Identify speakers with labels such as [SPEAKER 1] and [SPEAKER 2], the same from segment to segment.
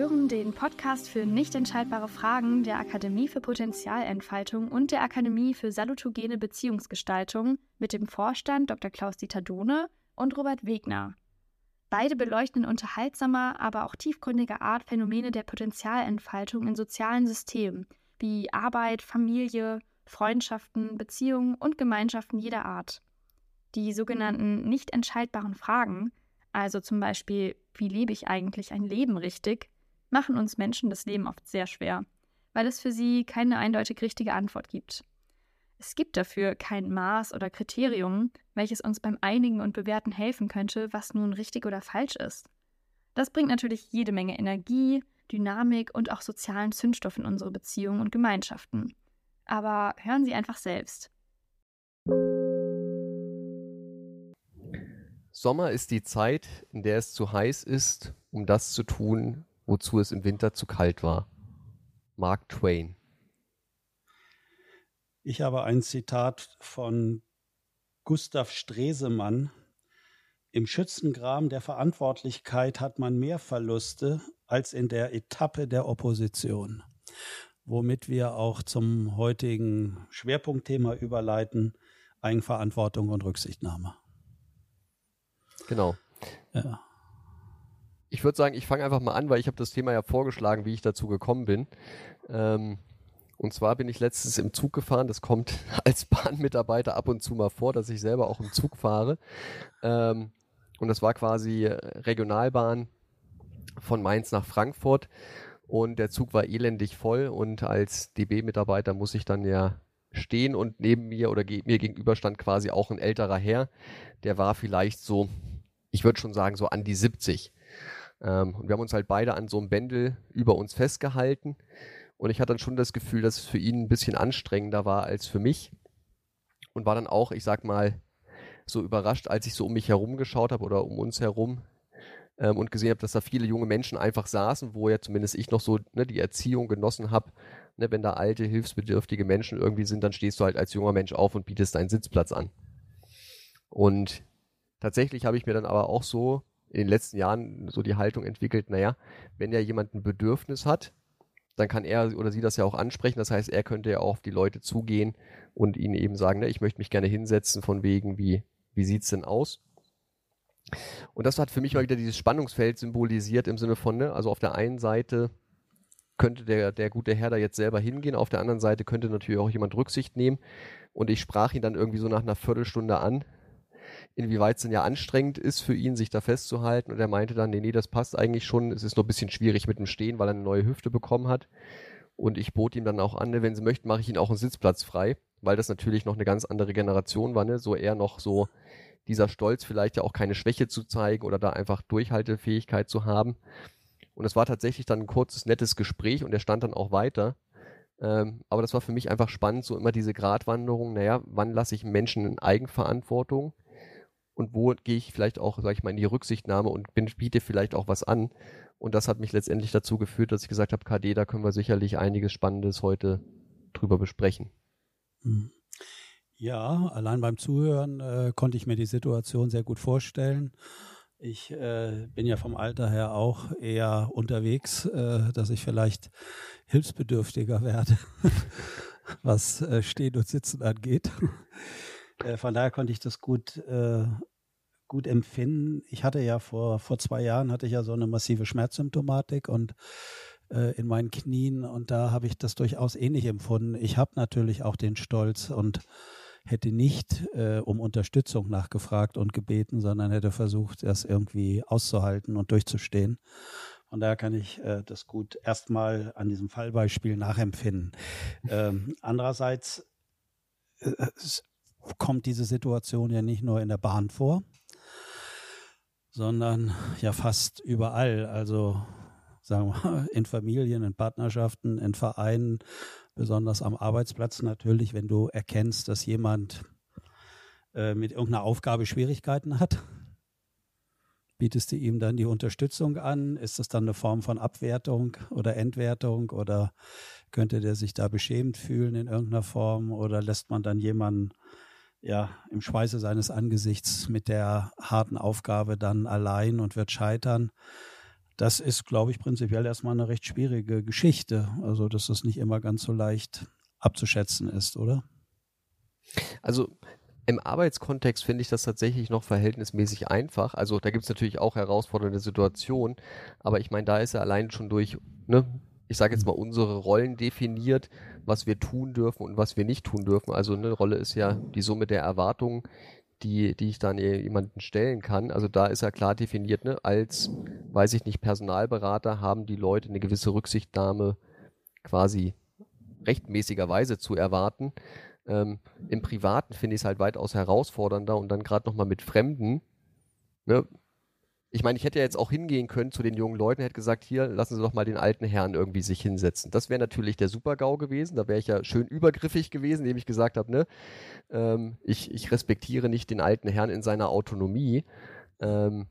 [SPEAKER 1] Hören den Podcast für nicht entscheidbare Fragen der Akademie für Potenzialentfaltung und der Akademie für salutogene Beziehungsgestaltung mit dem Vorstand Dr. Klaus-Dieter Dohne und Robert Wegner. Beide beleuchten in unterhaltsamer, aber auch tiefgründiger Art Phänomene der Potenzialentfaltung in sozialen Systemen wie Arbeit, Familie, Freundschaften, Beziehungen und Gemeinschaften jeder Art. Die sogenannten nicht entscheidbaren Fragen also zum Beispiel, wie lebe ich eigentlich ein Leben richtig, machen uns Menschen das Leben oft sehr schwer, weil es für sie keine eindeutig richtige Antwort gibt. Es gibt dafür kein Maß oder Kriterium, welches uns beim Einigen und Bewerten helfen könnte, was nun richtig oder falsch ist. Das bringt natürlich jede Menge Energie, Dynamik und auch sozialen Zündstoff in unsere Beziehungen und Gemeinschaften. Aber hören Sie einfach selbst.
[SPEAKER 2] Sommer ist die Zeit, in der es zu heiß ist, um das zu tun, wozu es im Winter zu kalt war. Mark Twain.
[SPEAKER 3] Ich habe ein Zitat von Gustav Stresemann. Im Schützengraben der Verantwortlichkeit hat man mehr Verluste als in der Etappe der Opposition. Womit wir auch zum heutigen Schwerpunktthema überleiten, Eigenverantwortung und Rücksichtnahme.
[SPEAKER 2] Genau. Ja. Ich würde sagen, ich fange einfach mal an, weil ich habe das Thema ja vorgeschlagen, wie ich dazu gekommen bin. Ähm, und zwar bin ich letztens im Zug gefahren. Das kommt als Bahnmitarbeiter ab und zu mal vor, dass ich selber auch im Zug fahre. Ähm, und das war quasi Regionalbahn von Mainz nach Frankfurt. Und der Zug war elendig voll. Und als DB-Mitarbeiter muss ich dann ja stehen. Und neben mir oder mir gegenüber stand quasi auch ein älterer Herr. Der war vielleicht so ich würde schon sagen, so an die 70. Ähm, und wir haben uns halt beide an so einem Bändel über uns festgehalten. Und ich hatte dann schon das Gefühl, dass es für ihn ein bisschen anstrengender war als für mich. Und war dann auch, ich sag mal, so überrascht, als ich so um mich herum geschaut habe oder um uns herum ähm, und gesehen habe, dass da viele junge Menschen einfach saßen, wo ja zumindest ich noch so ne, die Erziehung genossen habe. Ne, wenn da alte, hilfsbedürftige Menschen irgendwie sind, dann stehst du halt als junger Mensch auf und bietest deinen Sitzplatz an. Und Tatsächlich habe ich mir dann aber auch so in den letzten Jahren so die Haltung entwickelt, naja, wenn ja jemand ein Bedürfnis hat, dann kann er oder sie das ja auch ansprechen. Das heißt, er könnte ja auch auf die Leute zugehen und ihnen eben sagen, ne, ich möchte mich gerne hinsetzen von wegen, wie, wie sieht's denn aus? Und das hat für mich mal wieder dieses Spannungsfeld symbolisiert im Sinne von, ne, also auf der einen Seite könnte der, der gute Herr da jetzt selber hingehen, auf der anderen Seite könnte natürlich auch jemand Rücksicht nehmen. Und ich sprach ihn dann irgendwie so nach einer Viertelstunde an, inwieweit es denn ja anstrengend ist für ihn, sich da festzuhalten. Und er meinte dann, nee, nee, das passt eigentlich schon. Es ist nur ein bisschen schwierig mit dem Stehen, weil er eine neue Hüfte bekommen hat. Und ich bot ihm dann auch an, ne, wenn Sie möchten, mache ich Ihnen auch einen Sitzplatz frei, weil das natürlich noch eine ganz andere Generation war, ne? So eher noch so dieser Stolz, vielleicht ja auch keine Schwäche zu zeigen oder da einfach Durchhaltefähigkeit zu haben. Und es war tatsächlich dann ein kurzes, nettes Gespräch und er stand dann auch weiter. Ähm, aber das war für mich einfach spannend, so immer diese Gratwanderung, naja, wann lasse ich Menschen in Eigenverantwortung? Und wo gehe ich vielleicht auch, sage ich mal, in die Rücksichtnahme und bin, biete vielleicht auch was an. Und das hat mich letztendlich dazu geführt, dass ich gesagt habe, KD, da können wir sicherlich einiges Spannendes heute drüber besprechen.
[SPEAKER 3] Hm. Ja, allein beim Zuhören äh, konnte ich mir die Situation sehr gut vorstellen. Ich äh, bin ja vom Alter her auch eher unterwegs, äh, dass ich vielleicht hilfsbedürftiger werde, was äh, Stehen und Sitzen angeht. Äh, von daher konnte ich das gut, äh, gut empfinden. Ich hatte ja vor, vor zwei Jahren hatte ich ja so eine massive Schmerzsymptomatik und äh, in meinen Knien und da habe ich das durchaus ähnlich empfunden. Ich habe natürlich auch den Stolz und hätte nicht äh, um Unterstützung nachgefragt und gebeten, sondern hätte versucht, das irgendwie auszuhalten und durchzustehen. Von daher kann ich äh, das gut erstmal an diesem Fallbeispiel nachempfinden. Ähm, andererseits äh, kommt diese Situation ja nicht nur in der Bahn vor, sondern ja fast überall. Also sagen wir in Familien, in Partnerschaften, in Vereinen, besonders am Arbeitsplatz natürlich, wenn du erkennst, dass jemand äh, mit irgendeiner Aufgabe Schwierigkeiten hat, bietest du ihm dann die Unterstützung an? Ist das dann eine Form von Abwertung oder Entwertung oder könnte der sich da beschämt fühlen in irgendeiner Form oder lässt man dann jemanden ja, im Schweiße seines Angesichts mit der harten Aufgabe dann allein und wird scheitern. das ist, glaube ich, prinzipiell erstmal eine recht schwierige Geschichte. Also, dass das nicht immer ganz so leicht abzuschätzen ist, oder?
[SPEAKER 2] Also im Arbeitskontext finde ich das tatsächlich noch verhältnismäßig einfach. Also da gibt es natürlich auch herausfordernde Situationen, aber ich meine, da ist ja allein schon durch, ne, ich sage jetzt mal, unsere Rollen definiert, was wir tun dürfen und was wir nicht tun dürfen. Also eine Rolle ist ja die Summe der Erwartungen, die, die ich dann jemanden stellen kann. Also da ist ja klar definiert, ne, als, weiß ich nicht, Personalberater haben die Leute eine gewisse Rücksichtnahme quasi rechtmäßigerweise zu erwarten. Ähm, Im Privaten finde ich es halt weitaus herausfordernder und dann gerade nochmal mit Fremden. Ne? Ich meine, ich hätte ja jetzt auch hingehen können zu den jungen Leuten, hätte gesagt, hier, lassen Sie doch mal den alten Herrn irgendwie sich hinsetzen. Das wäre natürlich der Super-GAU gewesen. Da wäre ich ja schön übergriffig gewesen, indem ich gesagt habe, ne, ähm, ich, ich respektiere nicht den alten Herrn in seiner Autonomie. Ähm,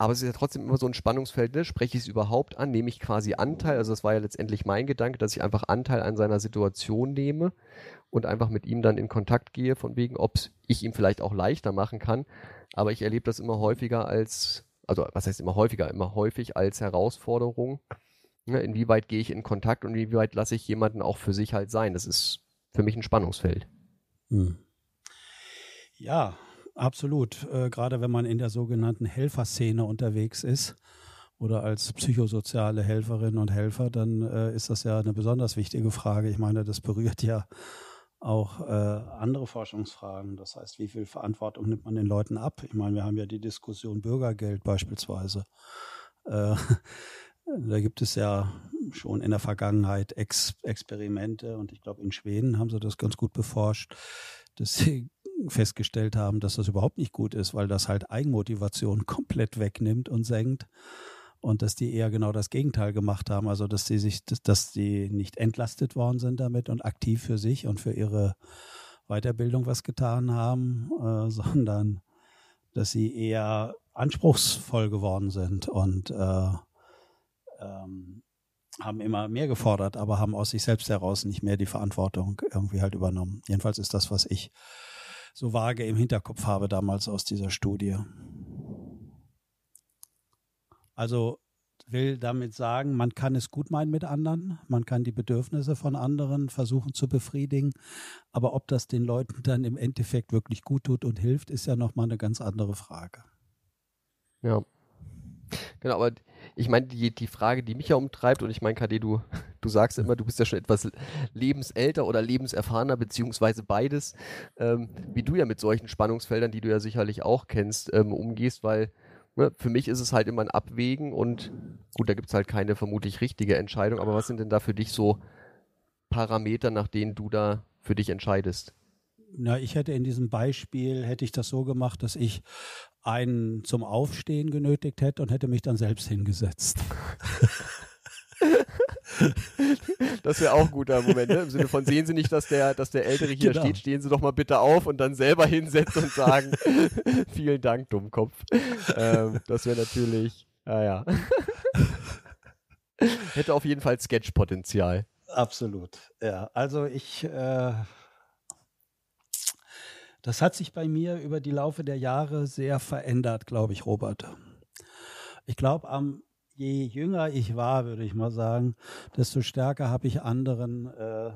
[SPEAKER 2] aber es ist ja trotzdem immer so ein Spannungsfeld, ne? spreche ich es überhaupt an, nehme ich quasi Anteil, also das war ja letztendlich mein Gedanke, dass ich einfach Anteil an seiner Situation nehme und einfach mit ihm dann in Kontakt gehe, von wegen, ob ich ihm vielleicht auch leichter machen kann. Aber ich erlebe das immer häufiger als, also was heißt immer häufiger, immer häufig als Herausforderung. Ne? Inwieweit gehe ich in Kontakt und inwieweit lasse ich jemanden auch für sich halt sein? Das ist für mich ein Spannungsfeld. Hm.
[SPEAKER 3] Ja, Absolut. Äh, gerade wenn man in der sogenannten Helferszene unterwegs ist oder als psychosoziale Helferin und Helfer, dann äh, ist das ja eine besonders wichtige Frage. Ich meine, das berührt ja auch äh, andere Forschungsfragen. Das heißt, wie viel Verantwortung nimmt man den Leuten ab? Ich meine, wir haben ja die Diskussion Bürgergeld beispielsweise. Äh, da gibt es ja schon in der Vergangenheit Ex Experimente und ich glaube, in Schweden haben sie das ganz gut beforscht, dass sie festgestellt haben, dass das überhaupt nicht gut ist, weil das halt Eigenmotivation komplett wegnimmt und senkt und dass die eher genau das Gegenteil gemacht haben, also dass die sich, dass, dass die nicht entlastet worden sind damit und aktiv für sich und für ihre Weiterbildung was getan haben, äh, sondern dass sie eher anspruchsvoll geworden sind und äh, ähm, haben immer mehr gefordert, aber haben aus sich selbst heraus nicht mehr die Verantwortung irgendwie halt übernommen. Jedenfalls ist das, was ich so vage im Hinterkopf habe damals aus dieser Studie. Also will damit sagen, man kann es gut meinen mit anderen, man kann die Bedürfnisse von anderen versuchen zu befriedigen, aber ob das den Leuten dann im Endeffekt wirklich gut tut und hilft, ist ja nochmal eine ganz andere Frage.
[SPEAKER 2] Ja. Genau, aber ich meine, die, die Frage, die mich ja umtreibt, und ich meine, KD, du, du sagst immer, du bist ja schon etwas lebensälter oder lebenserfahrener, beziehungsweise beides, ähm, wie du ja mit solchen Spannungsfeldern, die du ja sicherlich auch kennst, ähm, umgehst, weil für mich ist es halt immer ein Abwägen und gut, da gibt es halt keine vermutlich richtige Entscheidung, aber was sind denn da für dich so Parameter, nach denen du da für dich entscheidest?
[SPEAKER 3] Na, ich hätte in diesem Beispiel, hätte ich das so gemacht, dass ich einen zum Aufstehen genötigt hätte und hätte mich dann selbst hingesetzt.
[SPEAKER 2] Das wäre auch ein guter Moment, ne? Im Sinne von, sehen Sie nicht, dass der, dass der Ältere hier genau. steht, stehen Sie doch mal bitte auf und dann selber hinsetzen und sagen, vielen Dank, Dummkopf. Ähm, das wäre natürlich, naja. Hätte auf jeden Fall Sketch-Potenzial.
[SPEAKER 3] Absolut, ja. Also ich äh, das hat sich bei mir über die Laufe der Jahre sehr verändert, glaube ich, Robert. Ich glaube, am je jünger ich war, würde ich mal sagen, desto stärker habe ich anderen äh,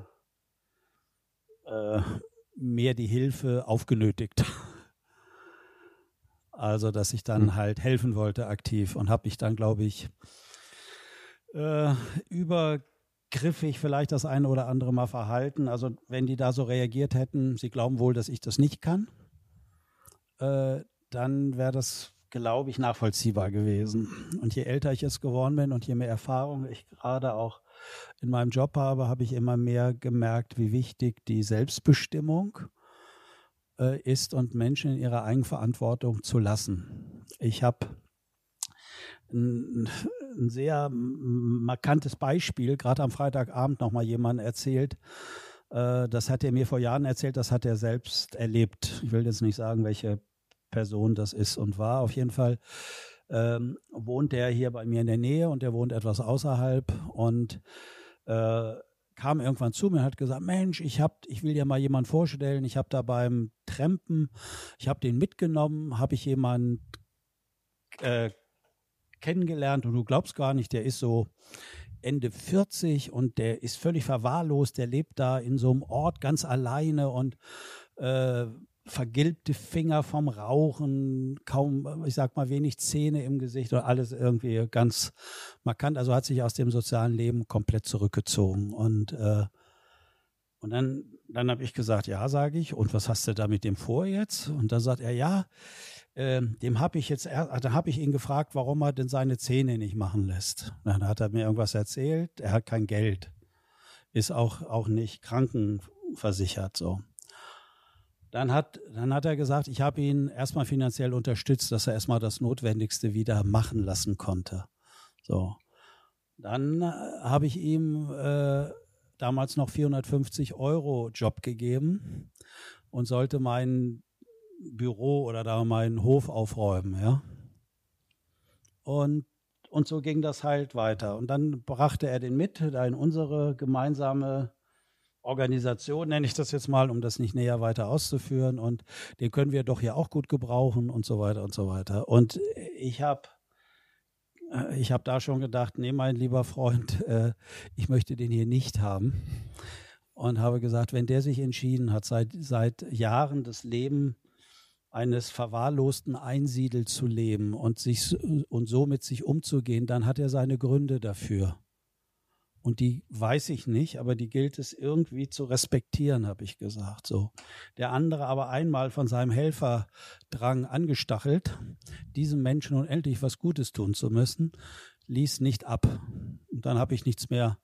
[SPEAKER 3] äh, mehr die Hilfe aufgenötigt. Also, dass ich dann hm. halt helfen wollte aktiv und habe mich dann, glaube ich, äh, über griffig vielleicht das eine oder andere Mal verhalten. Also wenn die da so reagiert hätten, sie glauben wohl, dass ich das nicht kann, äh, dann wäre das, glaube ich, nachvollziehbar gewesen. Und je älter ich jetzt geworden bin und je mehr Erfahrung ich gerade auch in meinem Job habe, habe ich immer mehr gemerkt, wie wichtig die Selbstbestimmung äh, ist und Menschen in ihrer Eigenverantwortung zu lassen. Ich habe ein, ein sehr markantes Beispiel, gerade am Freitagabend nochmal jemand erzählt. Äh, das hat er mir vor Jahren erzählt, das hat er selbst erlebt. Ich will jetzt nicht sagen, welche Person das ist und war. Auf jeden Fall ähm, wohnt er hier bei mir in der Nähe und er wohnt etwas außerhalb und äh, kam irgendwann zu mir und hat gesagt, Mensch, ich hab, ich will dir mal jemanden vorstellen. Ich habe da beim Trampen, ich habe den mitgenommen, habe ich jemanden äh, kennengelernt und du glaubst gar nicht, der ist so Ende 40 und der ist völlig verwahrlost, der lebt da in so einem Ort ganz alleine und äh, vergilbte Finger vom Rauchen, kaum, ich sag mal, wenig Zähne im Gesicht und alles irgendwie ganz markant. Also hat sich aus dem sozialen Leben komplett zurückgezogen. Und, äh, und dann, dann habe ich gesagt, ja, sage ich, und was hast du da mit dem vor jetzt? Und dann sagt er, ja, äh, dem habe ich jetzt, da habe ich ihn gefragt, warum er denn seine Zähne nicht machen lässt. Dann hat er mir irgendwas erzählt, er hat kein Geld, ist auch, auch nicht krankenversichert so. Dann hat, dann hat er gesagt, ich habe ihn erstmal finanziell unterstützt, dass er erstmal das Notwendigste wieder machen lassen konnte. So. Dann äh, habe ich ihm äh, damals noch 450 Euro Job gegeben und sollte mein Büro oder da meinen Hof aufräumen, ja. Und, und so ging das halt weiter. Und dann brachte er den mit da in unsere gemeinsame Organisation, nenne ich das jetzt mal, um das nicht näher weiter auszuführen. Und den können wir doch hier auch gut gebrauchen und so weiter und so weiter. Und ich habe äh, ich habe da schon gedacht, nee, mein lieber Freund, äh, ich möchte den hier nicht haben. Und habe gesagt, wenn der sich entschieden hat, seit, seit Jahren das Leben eines verwahrlosten Einsiedels zu leben und, sich, und so mit sich umzugehen, dann hat er seine Gründe dafür. Und die weiß ich nicht, aber die gilt es irgendwie zu respektieren, habe ich gesagt. So. Der andere aber einmal von seinem Helferdrang angestachelt, diesem Menschen unendlich was Gutes tun zu müssen, ließ nicht ab. Und dann habe ich nichts mehr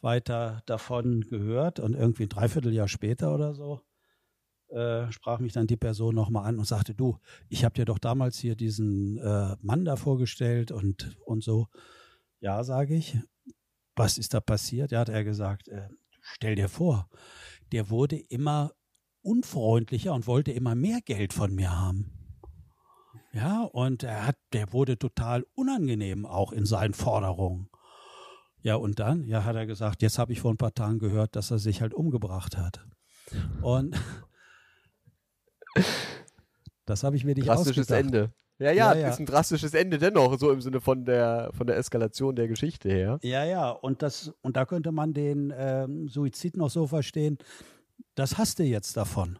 [SPEAKER 3] weiter davon gehört. Und irgendwie ein Dreivierteljahr später oder so äh, sprach mich dann die Person nochmal an und sagte, du, ich habe dir doch damals hier diesen äh, Mann da vorgestellt und, und so. Ja, sage ich was ist da passiert? Ja, hat er gesagt, äh, stell dir vor, der wurde immer unfreundlicher und wollte immer mehr Geld von mir haben. Ja, und er hat, der wurde total unangenehm auch in seinen Forderungen. Ja, und dann, ja, hat er gesagt, jetzt habe ich vor ein paar Tagen gehört, dass er sich halt umgebracht hat. Und das habe ich mir nicht
[SPEAKER 2] Drastisches
[SPEAKER 3] ausgedacht.
[SPEAKER 2] Ende. Ja, ja, ja, ist ein drastisches Ende dennoch, so im Sinne von der, von der Eskalation der Geschichte her.
[SPEAKER 3] Ja, ja, und, das, und da könnte man den ähm, Suizid noch so verstehen, das hast du jetzt davon.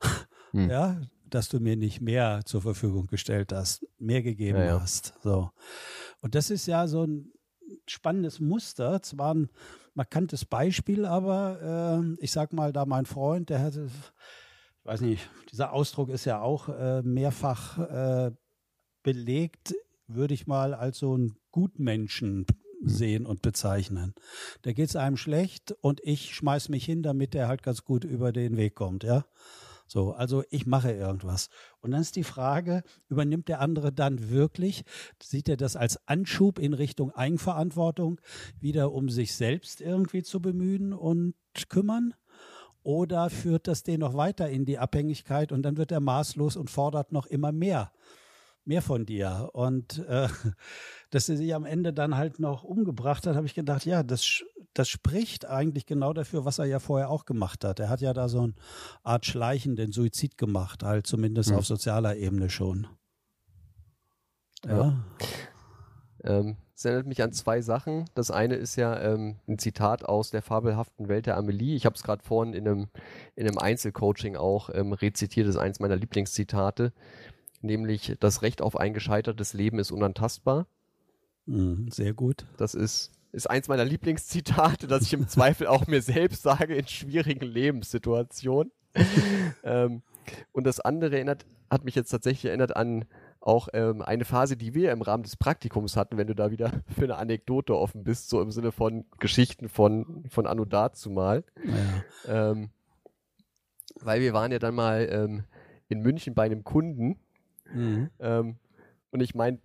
[SPEAKER 3] Hm. Ja, dass du mir nicht mehr zur Verfügung gestellt hast, mehr gegeben ja, ja. hast. So. Und das ist ja so ein spannendes Muster, zwar ein markantes Beispiel, aber äh, ich sag mal, da mein Freund, der hatte, ich weiß nicht, dieser Ausdruck ist ja auch äh, mehrfach äh, belegt, würde ich mal als so einen Gutmenschen sehen und bezeichnen. Da geht es einem schlecht und ich schmeiß mich hin, damit er halt ganz gut über den Weg kommt, ja. So, also ich mache irgendwas. Und dann ist die Frage, übernimmt der andere dann wirklich, sieht er das als Anschub in Richtung Eigenverantwortung, wieder um sich selbst irgendwie zu bemühen und kümmern? Oder führt das den noch weiter in die Abhängigkeit und dann wird er maßlos und fordert noch immer mehr? Mehr von dir. Und äh, dass er sich am Ende dann halt noch umgebracht hat, habe ich gedacht, ja, das, das spricht eigentlich genau dafür, was er ja vorher auch gemacht hat. Er hat ja da so eine Art schleichenden Suizid gemacht, halt zumindest hm. auf sozialer Ebene schon.
[SPEAKER 2] Ja. ja. Ähm, es erinnert mich an zwei Sachen. Das eine ist ja ähm, ein Zitat aus der fabelhaften Welt der Amelie. Ich habe es gerade vorhin in einem, in einem Einzelcoaching auch ähm, rezitiert. Das ist eins meiner Lieblingszitate nämlich das Recht auf ein gescheitertes Leben ist unantastbar.
[SPEAKER 3] Mhm, sehr gut.
[SPEAKER 2] Das ist, ist eins meiner Lieblingszitate, das ich im Zweifel auch mir selbst sage in schwierigen Lebenssituationen. ähm, und das andere erinnert, hat mich jetzt tatsächlich erinnert an auch ähm, eine Phase, die wir im Rahmen des Praktikums hatten, wenn du da wieder für eine Anekdote offen bist, so im Sinne von Geschichten von, von Anno dazu mal. Ja. Ähm, weil wir waren ja dann mal ähm, in München bei einem Kunden Mhm. Ähm, und ich meine,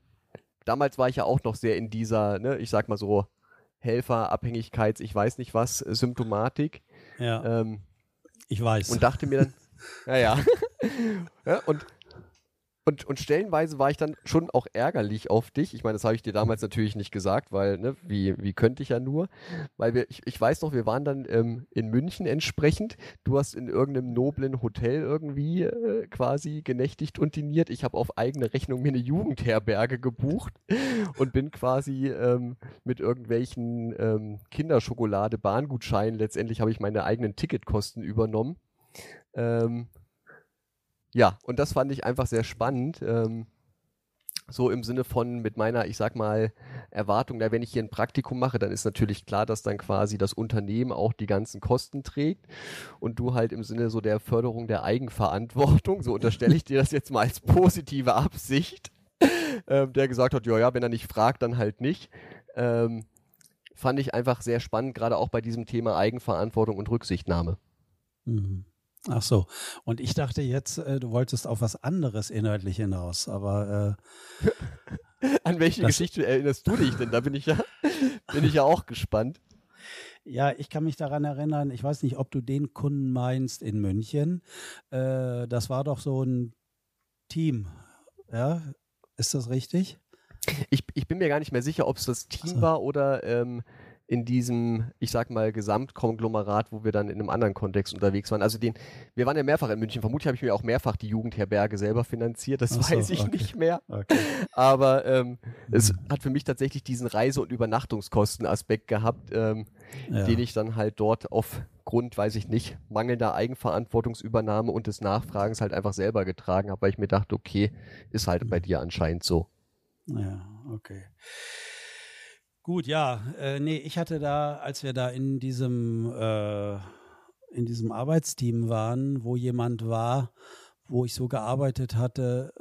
[SPEAKER 2] damals war ich ja auch noch sehr in dieser, ne, ich sag mal so, Helfer, Abhängigkeits, ich weiß nicht was, Symptomatik.
[SPEAKER 3] Ja. Ähm, ich weiß.
[SPEAKER 2] Und dachte mir dann, ja, ja. ja und und, und stellenweise war ich dann schon auch ärgerlich auf dich. Ich meine, das habe ich dir damals natürlich nicht gesagt, weil, ne, wie, wie könnte ich ja nur? Weil wir, ich, ich weiß noch, wir waren dann ähm, in München entsprechend. Du hast in irgendeinem noblen Hotel irgendwie äh, quasi genächtigt und diniert. Ich habe auf eigene Rechnung mir eine Jugendherberge gebucht und bin quasi ähm, mit irgendwelchen ähm, Kinderschokolade, Bahngutscheinen, letztendlich habe ich meine eigenen Ticketkosten übernommen. Ähm, ja, und das fand ich einfach sehr spannend. Ähm, so im Sinne von mit meiner, ich sag mal, Erwartung, da wenn ich hier ein Praktikum mache, dann ist natürlich klar, dass dann quasi das Unternehmen auch die ganzen Kosten trägt und du halt im Sinne so der Förderung der Eigenverantwortung, so unterstelle ich dir das jetzt mal als positive Absicht, ähm, der gesagt hat, ja, ja, wenn er nicht fragt, dann halt nicht. Ähm, fand ich einfach sehr spannend, gerade auch bei diesem Thema Eigenverantwortung und Rücksichtnahme.
[SPEAKER 3] Mhm. Ach so. Und ich dachte jetzt, äh, du wolltest auf was anderes inhaltlich hinaus, aber
[SPEAKER 2] äh, an welche Geschichte erinnerst du dich denn? Da bin ich ja, bin ich ja auch gespannt.
[SPEAKER 3] Ja, ich kann mich daran erinnern, ich weiß nicht, ob du den Kunden meinst in München. Äh, das war doch so ein Team. Ja, ist das richtig?
[SPEAKER 2] Ich, ich bin mir gar nicht mehr sicher, ob es das Team so. war oder ähm, in diesem, ich sag mal, Gesamtkonglomerat, wo wir dann in einem anderen Kontext unterwegs waren. Also den, wir waren ja mehrfach in München. Vermutlich habe ich mir auch mehrfach die Jugendherberge selber finanziert. Das so, weiß ich okay. nicht mehr. Okay. Aber ähm, mhm. es hat für mich tatsächlich diesen Reise- und Übernachtungskostenaspekt gehabt, ähm, ja. den ich dann halt dort aufgrund, weiß ich nicht, mangelnder Eigenverantwortungsübernahme und des Nachfragens halt einfach selber getragen habe, weil ich mir dachte, okay, ist halt mhm. bei dir anscheinend so.
[SPEAKER 3] Ja, okay. Gut, ja. Äh, nee, ich hatte da, als wir da in diesem, äh, in diesem Arbeitsteam waren, wo jemand war, wo ich so gearbeitet hatte,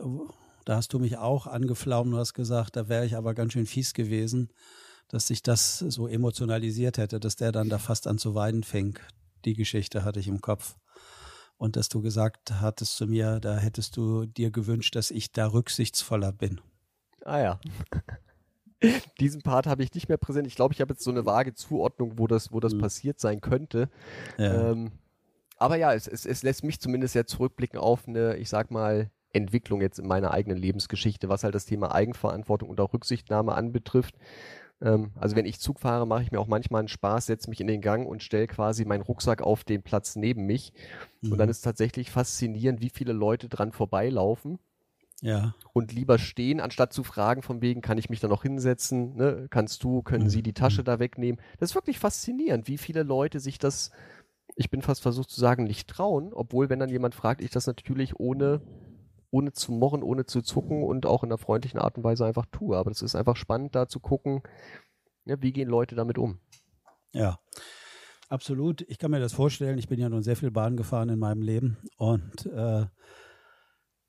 [SPEAKER 3] da hast du mich auch angeflaumt und hast gesagt, da wäre ich aber ganz schön fies gewesen, dass sich das so emotionalisiert hätte, dass der dann da fast an zu weinen fing. Die Geschichte hatte ich im Kopf. Und dass du gesagt hattest zu mir, da hättest du dir gewünscht, dass ich da rücksichtsvoller bin.
[SPEAKER 2] Ah ja. Diesen Part habe ich nicht mehr präsent. Ich glaube, ich habe jetzt so eine vage Zuordnung, wo das, wo das mhm. passiert sein könnte. Ja. Ähm, aber ja, es, es, es lässt mich zumindest ja zurückblicken auf eine, ich sag mal, Entwicklung jetzt in meiner eigenen Lebensgeschichte, was halt das Thema Eigenverantwortung und auch Rücksichtnahme anbetrifft. Ähm, also wenn ich Zug fahre, mache ich mir auch manchmal einen Spaß, setze mich in den Gang und stelle quasi meinen Rucksack auf den Platz neben mich. Mhm. Und dann mhm. ist tatsächlich faszinierend, wie viele Leute dran vorbeilaufen
[SPEAKER 3] ja.
[SPEAKER 2] Und lieber stehen, anstatt zu fragen von wegen, kann ich mich da noch hinsetzen, ne? kannst du, können mhm. sie die Tasche mhm. da wegnehmen. Das ist wirklich faszinierend, wie viele Leute sich das, ich bin fast versucht zu sagen, nicht trauen, obwohl, wenn dann jemand fragt, ich das natürlich ohne, ohne zu morren, ohne zu zucken und auch in einer freundlichen Art und Weise einfach tue. Aber es ist einfach spannend, da zu gucken, ja, wie gehen Leute damit um.
[SPEAKER 3] Ja. Absolut. Ich kann mir das vorstellen. Ich bin ja nun sehr viel Bahn gefahren in meinem Leben und äh,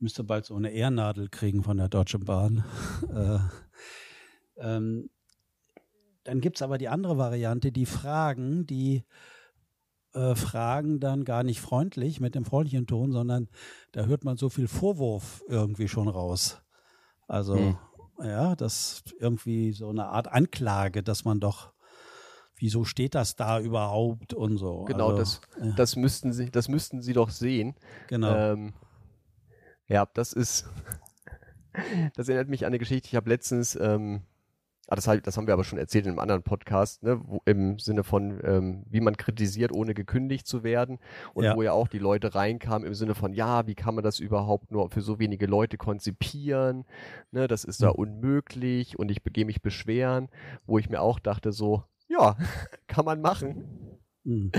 [SPEAKER 3] müsste bald so eine Ehrnadel kriegen von der Deutschen Bahn. äh, ähm, dann gibt es aber die andere Variante, die Fragen, die äh, fragen dann gar nicht freundlich mit dem freundlichen Ton, sondern da hört man so viel Vorwurf irgendwie schon raus. Also, hm. ja, das irgendwie so eine Art Anklage, dass man doch wieso steht das da überhaupt und so.
[SPEAKER 2] Genau, also, das, ja. das müssten sie, das müssten sie doch sehen.
[SPEAKER 3] Genau. Ähm,
[SPEAKER 2] ja, das ist. das erinnert mich an eine Geschichte. Ich habe letztens, ähm, ah, das, das, haben wir aber schon erzählt in einem anderen Podcast, ne, wo, im Sinne von, ähm, wie man kritisiert, ohne gekündigt zu werden. Und ja. wo ja auch die Leute reinkamen im Sinne von, ja, wie kann man das überhaupt nur für so wenige Leute konzipieren? Ne, das ist da mhm. unmöglich und ich begehe mich beschweren, wo ich mir auch dachte, so, ja, kann man machen. Mhm.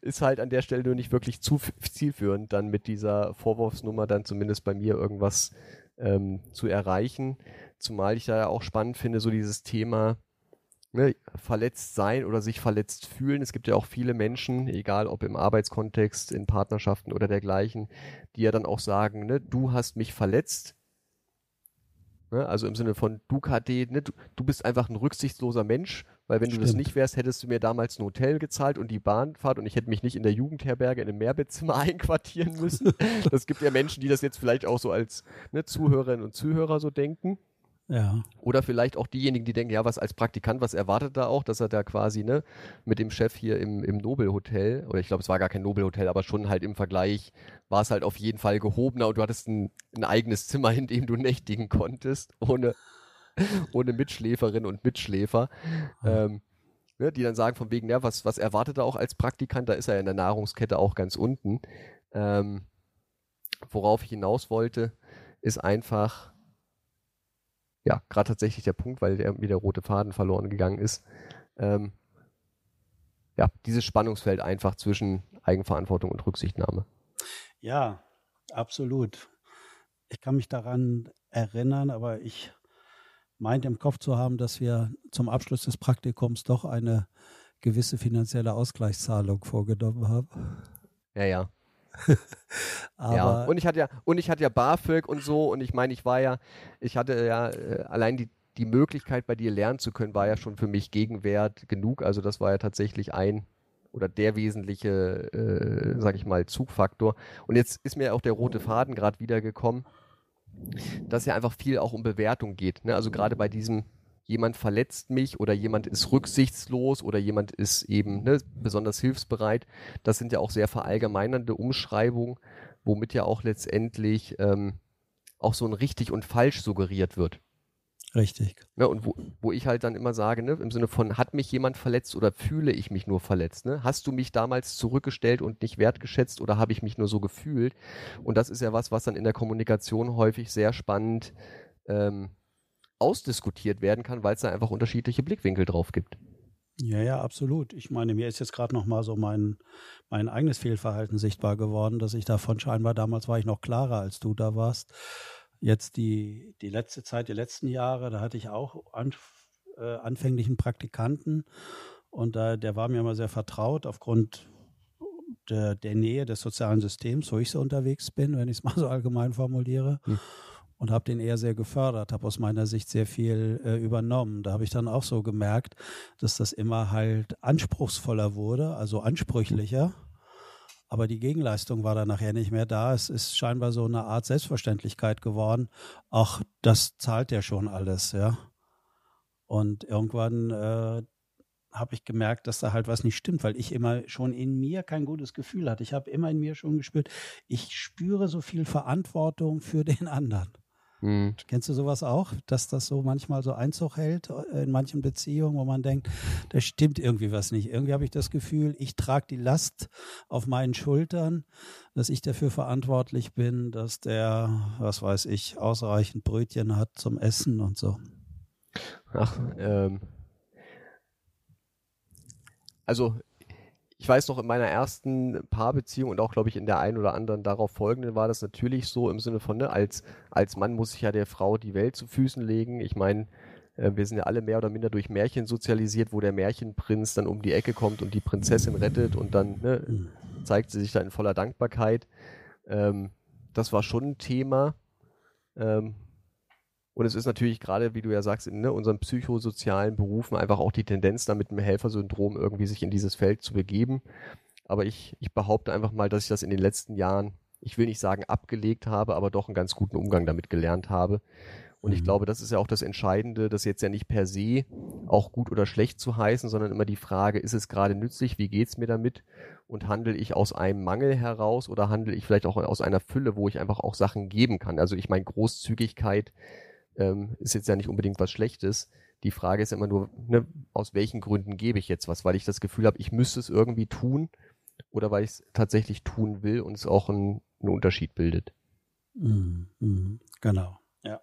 [SPEAKER 2] Ist halt an der Stelle nur nicht wirklich zu zielführend, dann mit dieser Vorwurfsnummer dann zumindest bei mir irgendwas ähm, zu erreichen. Zumal ich da ja auch spannend finde, so dieses Thema ne, verletzt sein oder sich verletzt fühlen. Es gibt ja auch viele Menschen, egal ob im Arbeitskontext, in Partnerschaften oder dergleichen, die ja dann auch sagen, ne, du hast mich verletzt. Ne, also im Sinne von du KD, ne, du, du bist einfach ein rücksichtsloser Mensch weil wenn Stimmt. du das nicht wärst, hättest du mir damals ein Hotel gezahlt und die Bahnfahrt und ich hätte mich nicht in der Jugendherberge in einem Mehrbettzimmer einquartieren müssen. das gibt ja Menschen, die das jetzt vielleicht auch so als ne, Zuhörerinnen und Zuhörer so denken. Ja. Oder vielleicht auch diejenigen, die denken, ja, was als Praktikant, was erwartet er auch, dass er da quasi ne, mit dem Chef hier im, im Nobelhotel, oder ich glaube, es war gar kein Nobelhotel, aber schon halt im Vergleich war es halt auf jeden Fall gehobener und du hattest ein, ein eigenes Zimmer, in dem du nächtigen konntest, ohne, ohne Mitschläferin und Mitschläfer. Ähm, ne, die dann sagen von wegen, ja, was, was erwartet er auch als Praktikant? Da ist er in der Nahrungskette auch ganz unten. Ähm, worauf ich hinaus wollte, ist einfach, ja, gerade tatsächlich der Punkt, weil der, mir der rote Faden verloren gegangen ist. Ähm, ja, dieses Spannungsfeld einfach zwischen Eigenverantwortung und Rücksichtnahme.
[SPEAKER 3] Ja, absolut. Ich kann mich daran erinnern, aber ich meinte im Kopf zu haben, dass wir zum Abschluss des Praktikums doch eine gewisse finanzielle Ausgleichszahlung vorgenommen haben.
[SPEAKER 2] Ja, ja. ja, und ich hatte ja, und ich hatte ja BAföG und so, und ich meine, ich war ja, ich hatte ja äh, allein die, die Möglichkeit, bei dir lernen zu können, war ja schon für mich Gegenwert genug. Also das war ja tatsächlich ein oder der wesentliche, äh, sag ich mal, Zugfaktor. Und jetzt ist mir auch der rote Faden gerade wiedergekommen, dass ja einfach viel auch um Bewertung geht. Ne? Also gerade bei diesem jemand verletzt mich oder jemand ist rücksichtslos oder jemand ist eben ne, besonders hilfsbereit. Das sind ja auch sehr verallgemeinernde Umschreibungen, womit ja auch letztendlich ähm, auch so ein richtig und falsch suggeriert wird.
[SPEAKER 3] Richtig.
[SPEAKER 2] Ja, ne, und wo, wo ich halt dann immer sage, ne, im Sinne von, hat mich jemand verletzt oder fühle ich mich nur verletzt? Ne? Hast du mich damals zurückgestellt und nicht wertgeschätzt oder habe ich mich nur so gefühlt? Und das ist ja was, was dann in der Kommunikation häufig sehr spannend ähm, ausdiskutiert werden kann, weil es da einfach unterschiedliche Blickwinkel drauf gibt.
[SPEAKER 3] Ja, ja, absolut. Ich meine, mir ist jetzt gerade noch mal so mein, mein eigenes Fehlverhalten sichtbar geworden, dass ich davon scheinbar, damals war ich noch klarer, als du da warst. Jetzt die, die letzte Zeit, die letzten Jahre, da hatte ich auch an, äh, anfänglichen Praktikanten und da, der war mir immer sehr vertraut aufgrund der, der Nähe des sozialen Systems, wo ich so unterwegs bin, wenn ich es mal so allgemein formuliere. Hm und habe den eher sehr gefördert, habe aus meiner Sicht sehr viel äh, übernommen. Da habe ich dann auch so gemerkt, dass das immer halt anspruchsvoller wurde, also ansprüchlicher. Aber die Gegenleistung war dann nachher nicht mehr da. Es ist scheinbar so eine Art Selbstverständlichkeit geworden. Ach, das zahlt ja schon alles, ja. Und irgendwann äh, habe ich gemerkt, dass da halt was nicht stimmt, weil ich immer schon in mir kein gutes Gefühl hatte. Ich habe immer in mir schon gespürt, ich spüre so viel Verantwortung für den anderen. Mhm. Kennst du sowas auch, dass das so manchmal so Einzug hält äh, in manchen Beziehungen, wo man denkt, da stimmt irgendwie was nicht. Irgendwie habe ich das Gefühl, ich trage die Last auf meinen Schultern, dass ich dafür verantwortlich bin, dass der, was weiß ich, ausreichend Brötchen hat zum Essen und so.
[SPEAKER 2] Ach, ähm. Also ich weiß noch, in meiner ersten Paarbeziehung und auch, glaube ich, in der einen oder anderen darauf folgenden war das natürlich so im Sinne von, ne, als, als Mann muss ich ja der Frau die Welt zu Füßen legen. Ich meine, äh, wir sind ja alle mehr oder minder durch Märchen sozialisiert, wo der Märchenprinz dann um die Ecke kommt und die Prinzessin rettet und dann ne, mhm. zeigt sie sich da in voller Dankbarkeit. Ähm, das war schon ein Thema. Ähm, und es ist natürlich gerade, wie du ja sagst, in ne, unseren psychosozialen Berufen einfach auch die Tendenz, da mit einem Helfersyndrom irgendwie sich in dieses Feld zu begeben. Aber ich, ich behaupte einfach mal, dass ich das in den letzten Jahren, ich will nicht sagen abgelegt habe, aber doch einen ganz guten Umgang damit gelernt habe. Und ich mhm. glaube, das ist ja auch das Entscheidende, das jetzt ja nicht per se auch gut oder schlecht zu heißen, sondern immer die Frage, ist es gerade nützlich, wie geht's mir damit? Und handle ich aus einem Mangel heraus oder handle ich vielleicht auch aus einer Fülle, wo ich einfach auch Sachen geben kann? Also ich meine, Großzügigkeit ähm, ist jetzt ja nicht unbedingt was Schlechtes. Die Frage ist immer nur, ne, aus welchen Gründen gebe ich jetzt was? Weil ich das Gefühl habe, ich müsste es irgendwie tun oder weil ich es tatsächlich tun will und es auch einen, Unterschied bildet.
[SPEAKER 3] Mhm, mhm, genau, ja.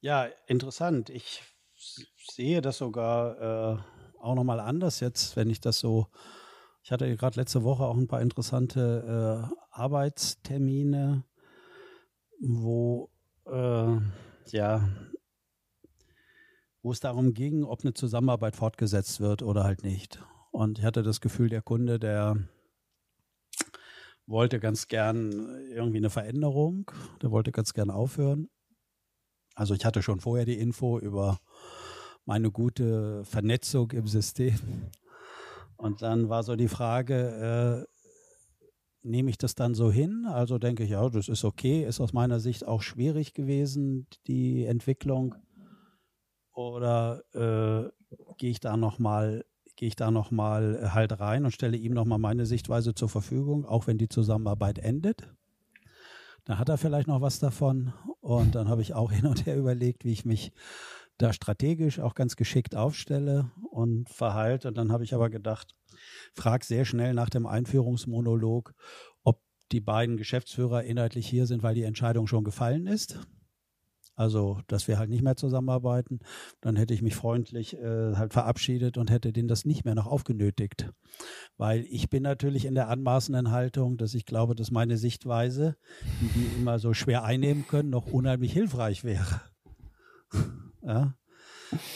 [SPEAKER 3] Ja, interessant. Ich sehe das sogar äh, auch nochmal anders jetzt, wenn ich das so. Ich hatte gerade letzte Woche auch ein paar interessante äh, Arbeitstermine, wo äh, ja, wo es darum ging, ob eine Zusammenarbeit fortgesetzt wird oder halt nicht. Und ich hatte das Gefühl, der Kunde, der wollte ganz gern irgendwie eine Veränderung, der wollte ganz gern aufhören. Also ich hatte schon vorher die Info über meine gute Vernetzung im System. Und dann war so die Frage, äh, nehme ich das dann so hin? Also denke ich, ja, das ist okay, ist aus meiner Sicht auch schwierig gewesen, die Entwicklung. Oder äh, gehe ich da nochmal gehe ich da nochmal halt rein und stelle ihm nochmal meine Sichtweise zur Verfügung, auch wenn die Zusammenarbeit endet. Da hat er vielleicht noch was davon. Und dann habe ich auch hin und her überlegt, wie ich mich da strategisch auch ganz geschickt aufstelle und verhalte. Und dann habe ich aber gedacht, frag sehr schnell nach dem Einführungsmonolog, ob die beiden Geschäftsführer inhaltlich hier sind, weil die Entscheidung schon gefallen ist. Also, dass wir halt nicht mehr zusammenarbeiten. Dann hätte ich mich freundlich äh, halt verabschiedet und hätte denen das nicht mehr noch aufgenötigt. Weil ich bin natürlich in der anmaßenden Haltung, dass ich glaube, dass meine Sichtweise, die die immer so schwer einnehmen können, noch unheimlich hilfreich wäre. ja.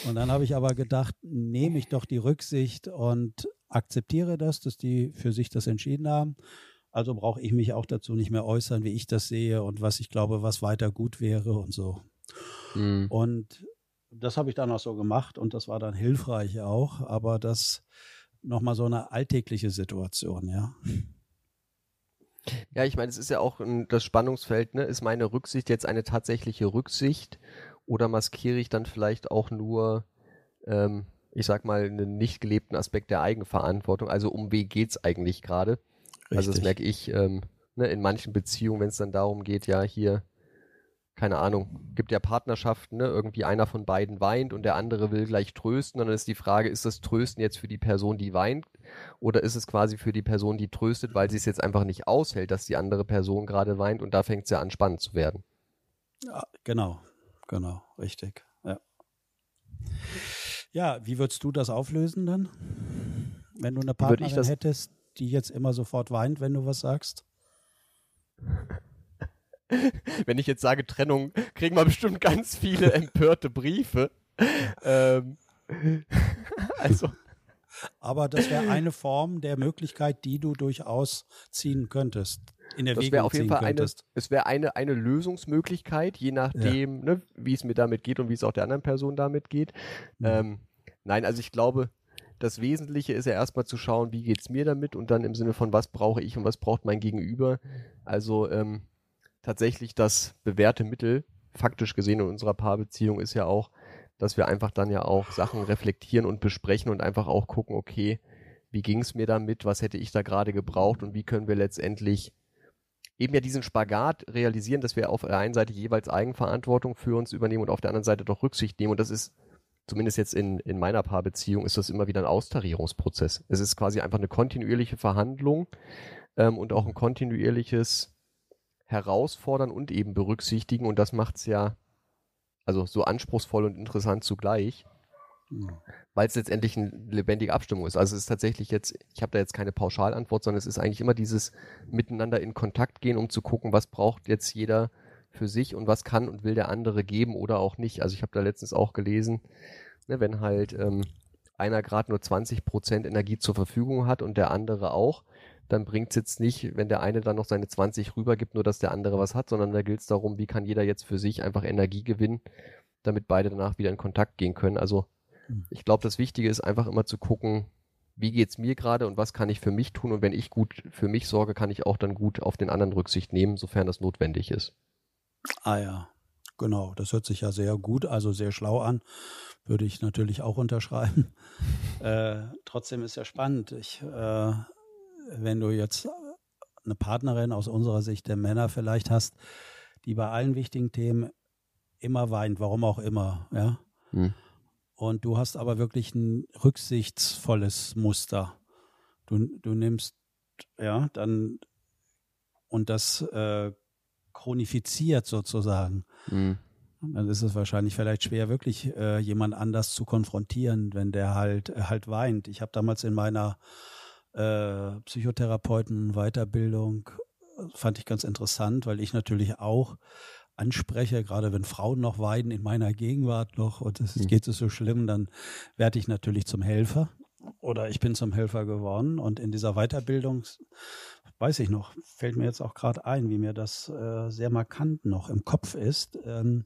[SPEAKER 3] Und dann habe ich aber gedacht, nehme ich doch die Rücksicht und akzeptiere das, dass die für sich das entschieden haben. Also brauche ich mich auch dazu nicht mehr äußern, wie ich das sehe und was ich glaube, was weiter gut wäre und so. Mhm. Und das habe ich dann auch so gemacht und das war dann hilfreich auch, aber das nochmal so eine alltägliche Situation, ja.
[SPEAKER 2] Ja, ich meine, es ist ja auch das Spannungsfeld, ne? Ist meine Rücksicht jetzt eine tatsächliche Rücksicht oder maskiere ich dann vielleicht auch nur, ähm, ich sag mal, einen nicht gelebten Aspekt der Eigenverantwortung? Also um wen geht's eigentlich gerade? Also das merke ich ähm, ne, in manchen Beziehungen, wenn es dann darum geht, ja, hier, keine Ahnung, gibt ja Partnerschaften, ne, irgendwie einer von beiden weint und der andere will gleich trösten. Und dann ist die Frage, ist das Trösten jetzt für die Person, die weint, oder ist es quasi für die Person, die tröstet, weil sie es jetzt einfach nicht aushält, dass die andere Person gerade weint und da fängt es ja an, spannend zu werden.
[SPEAKER 3] Ja, genau, genau, richtig. Ja. Ja, wie würdest du das auflösen dann? Wenn du eine Partnerin hättest, die jetzt immer sofort weint, wenn du was sagst?
[SPEAKER 2] wenn ich jetzt sage Trennung, kriegen wir bestimmt ganz viele empörte Briefe. ähm,
[SPEAKER 3] also. Aber das wäre eine Form der Möglichkeit, die du durchaus ziehen könntest.
[SPEAKER 2] In der das wäre auf jeden Fall eine, es wäre eine, eine Lösungsmöglichkeit, je nachdem, ja. ne, wie es mir damit geht und wie es auch der anderen Person damit geht. Mhm. Ähm, nein, also ich glaube, das Wesentliche ist ja erstmal zu schauen, wie geht es mir damit und dann im Sinne von, was brauche ich und was braucht mein Gegenüber. Also ähm, tatsächlich das bewährte Mittel, faktisch gesehen in unserer Paarbeziehung, ist ja auch, dass wir einfach dann ja auch Sachen reflektieren und besprechen und einfach auch gucken, okay, wie ging es mir damit, was hätte ich da gerade gebraucht und wie können wir letztendlich eben ja diesen Spagat realisieren, dass wir auf der einen Seite jeweils Eigenverantwortung für uns übernehmen und auf der anderen Seite doch Rücksicht nehmen. Und das ist zumindest jetzt in, in meiner Paarbeziehung, ist das immer wieder ein Austarierungsprozess. Es ist quasi einfach eine kontinuierliche Verhandlung ähm, und auch ein kontinuierliches Herausfordern und eben berücksichtigen. Und das macht es ja also so anspruchsvoll und interessant zugleich, mhm. weil es letztendlich eine lebendige Abstimmung ist. Also es ist tatsächlich jetzt, ich habe da jetzt keine Pauschalantwort, sondern es ist eigentlich immer dieses Miteinander in Kontakt gehen, um zu gucken, was braucht jetzt jeder für sich und was kann und will der andere geben oder auch nicht. Also ich habe da letztens auch gelesen, ne, wenn halt ähm, einer gerade nur 20 Prozent Energie zur Verfügung hat und der andere auch, dann bringt es jetzt nicht, wenn der eine dann noch seine 20 rübergibt, nur dass der andere was hat, sondern da gilt es darum, wie kann jeder jetzt für sich einfach Energie gewinnen, damit beide danach wieder in Kontakt gehen können. Also. Ich glaube, das Wichtige ist einfach immer zu gucken, wie geht es mir gerade und was kann ich für mich tun und wenn ich gut für mich sorge, kann ich auch dann gut auf den anderen Rücksicht nehmen, sofern das notwendig ist.
[SPEAKER 3] Ah ja, genau. Das hört sich ja sehr gut, also sehr schlau an. Würde ich natürlich auch unterschreiben. äh, trotzdem ist ja spannend. Ich, äh, wenn du jetzt eine Partnerin aus unserer Sicht der Männer vielleicht hast, die bei allen wichtigen Themen immer weint, warum auch immer, ja. Hm. Und du hast aber wirklich ein rücksichtsvolles Muster. Du, du nimmst, ja, dann und das äh, chronifiziert sozusagen. Mhm. Dann ist es wahrscheinlich vielleicht schwer, wirklich äh, jemand anders zu konfrontieren, wenn der halt äh, halt weint. Ich habe damals in meiner äh, Psychotherapeuten-Weiterbildung äh, fand ich ganz interessant, weil ich natürlich auch anspreche, gerade wenn Frauen noch weinen in meiner Gegenwart noch und es mhm. geht es so schlimm, dann werde ich natürlich zum Helfer oder ich bin zum Helfer geworden und in dieser Weiterbildung weiß ich noch, fällt mir jetzt auch gerade ein, wie mir das äh, sehr markant noch im Kopf ist. Ähm,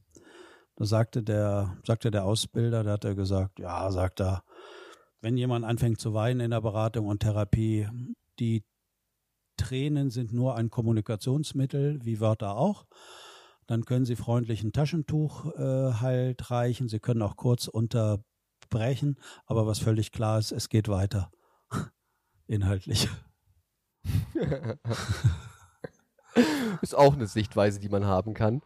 [SPEAKER 3] da sagte der, sagte der Ausbilder, da hat er gesagt, ja, sagt er, wenn jemand anfängt zu weinen in der Beratung und Therapie, die Tränen sind nur ein Kommunikationsmittel, wie Wörter auch. Dann können Sie freundlich ein Taschentuch äh, halt reichen. Sie können auch kurz unterbrechen. Aber was völlig klar ist, es geht weiter. Inhaltlich.
[SPEAKER 2] ist auch eine Sichtweise, die man haben kann.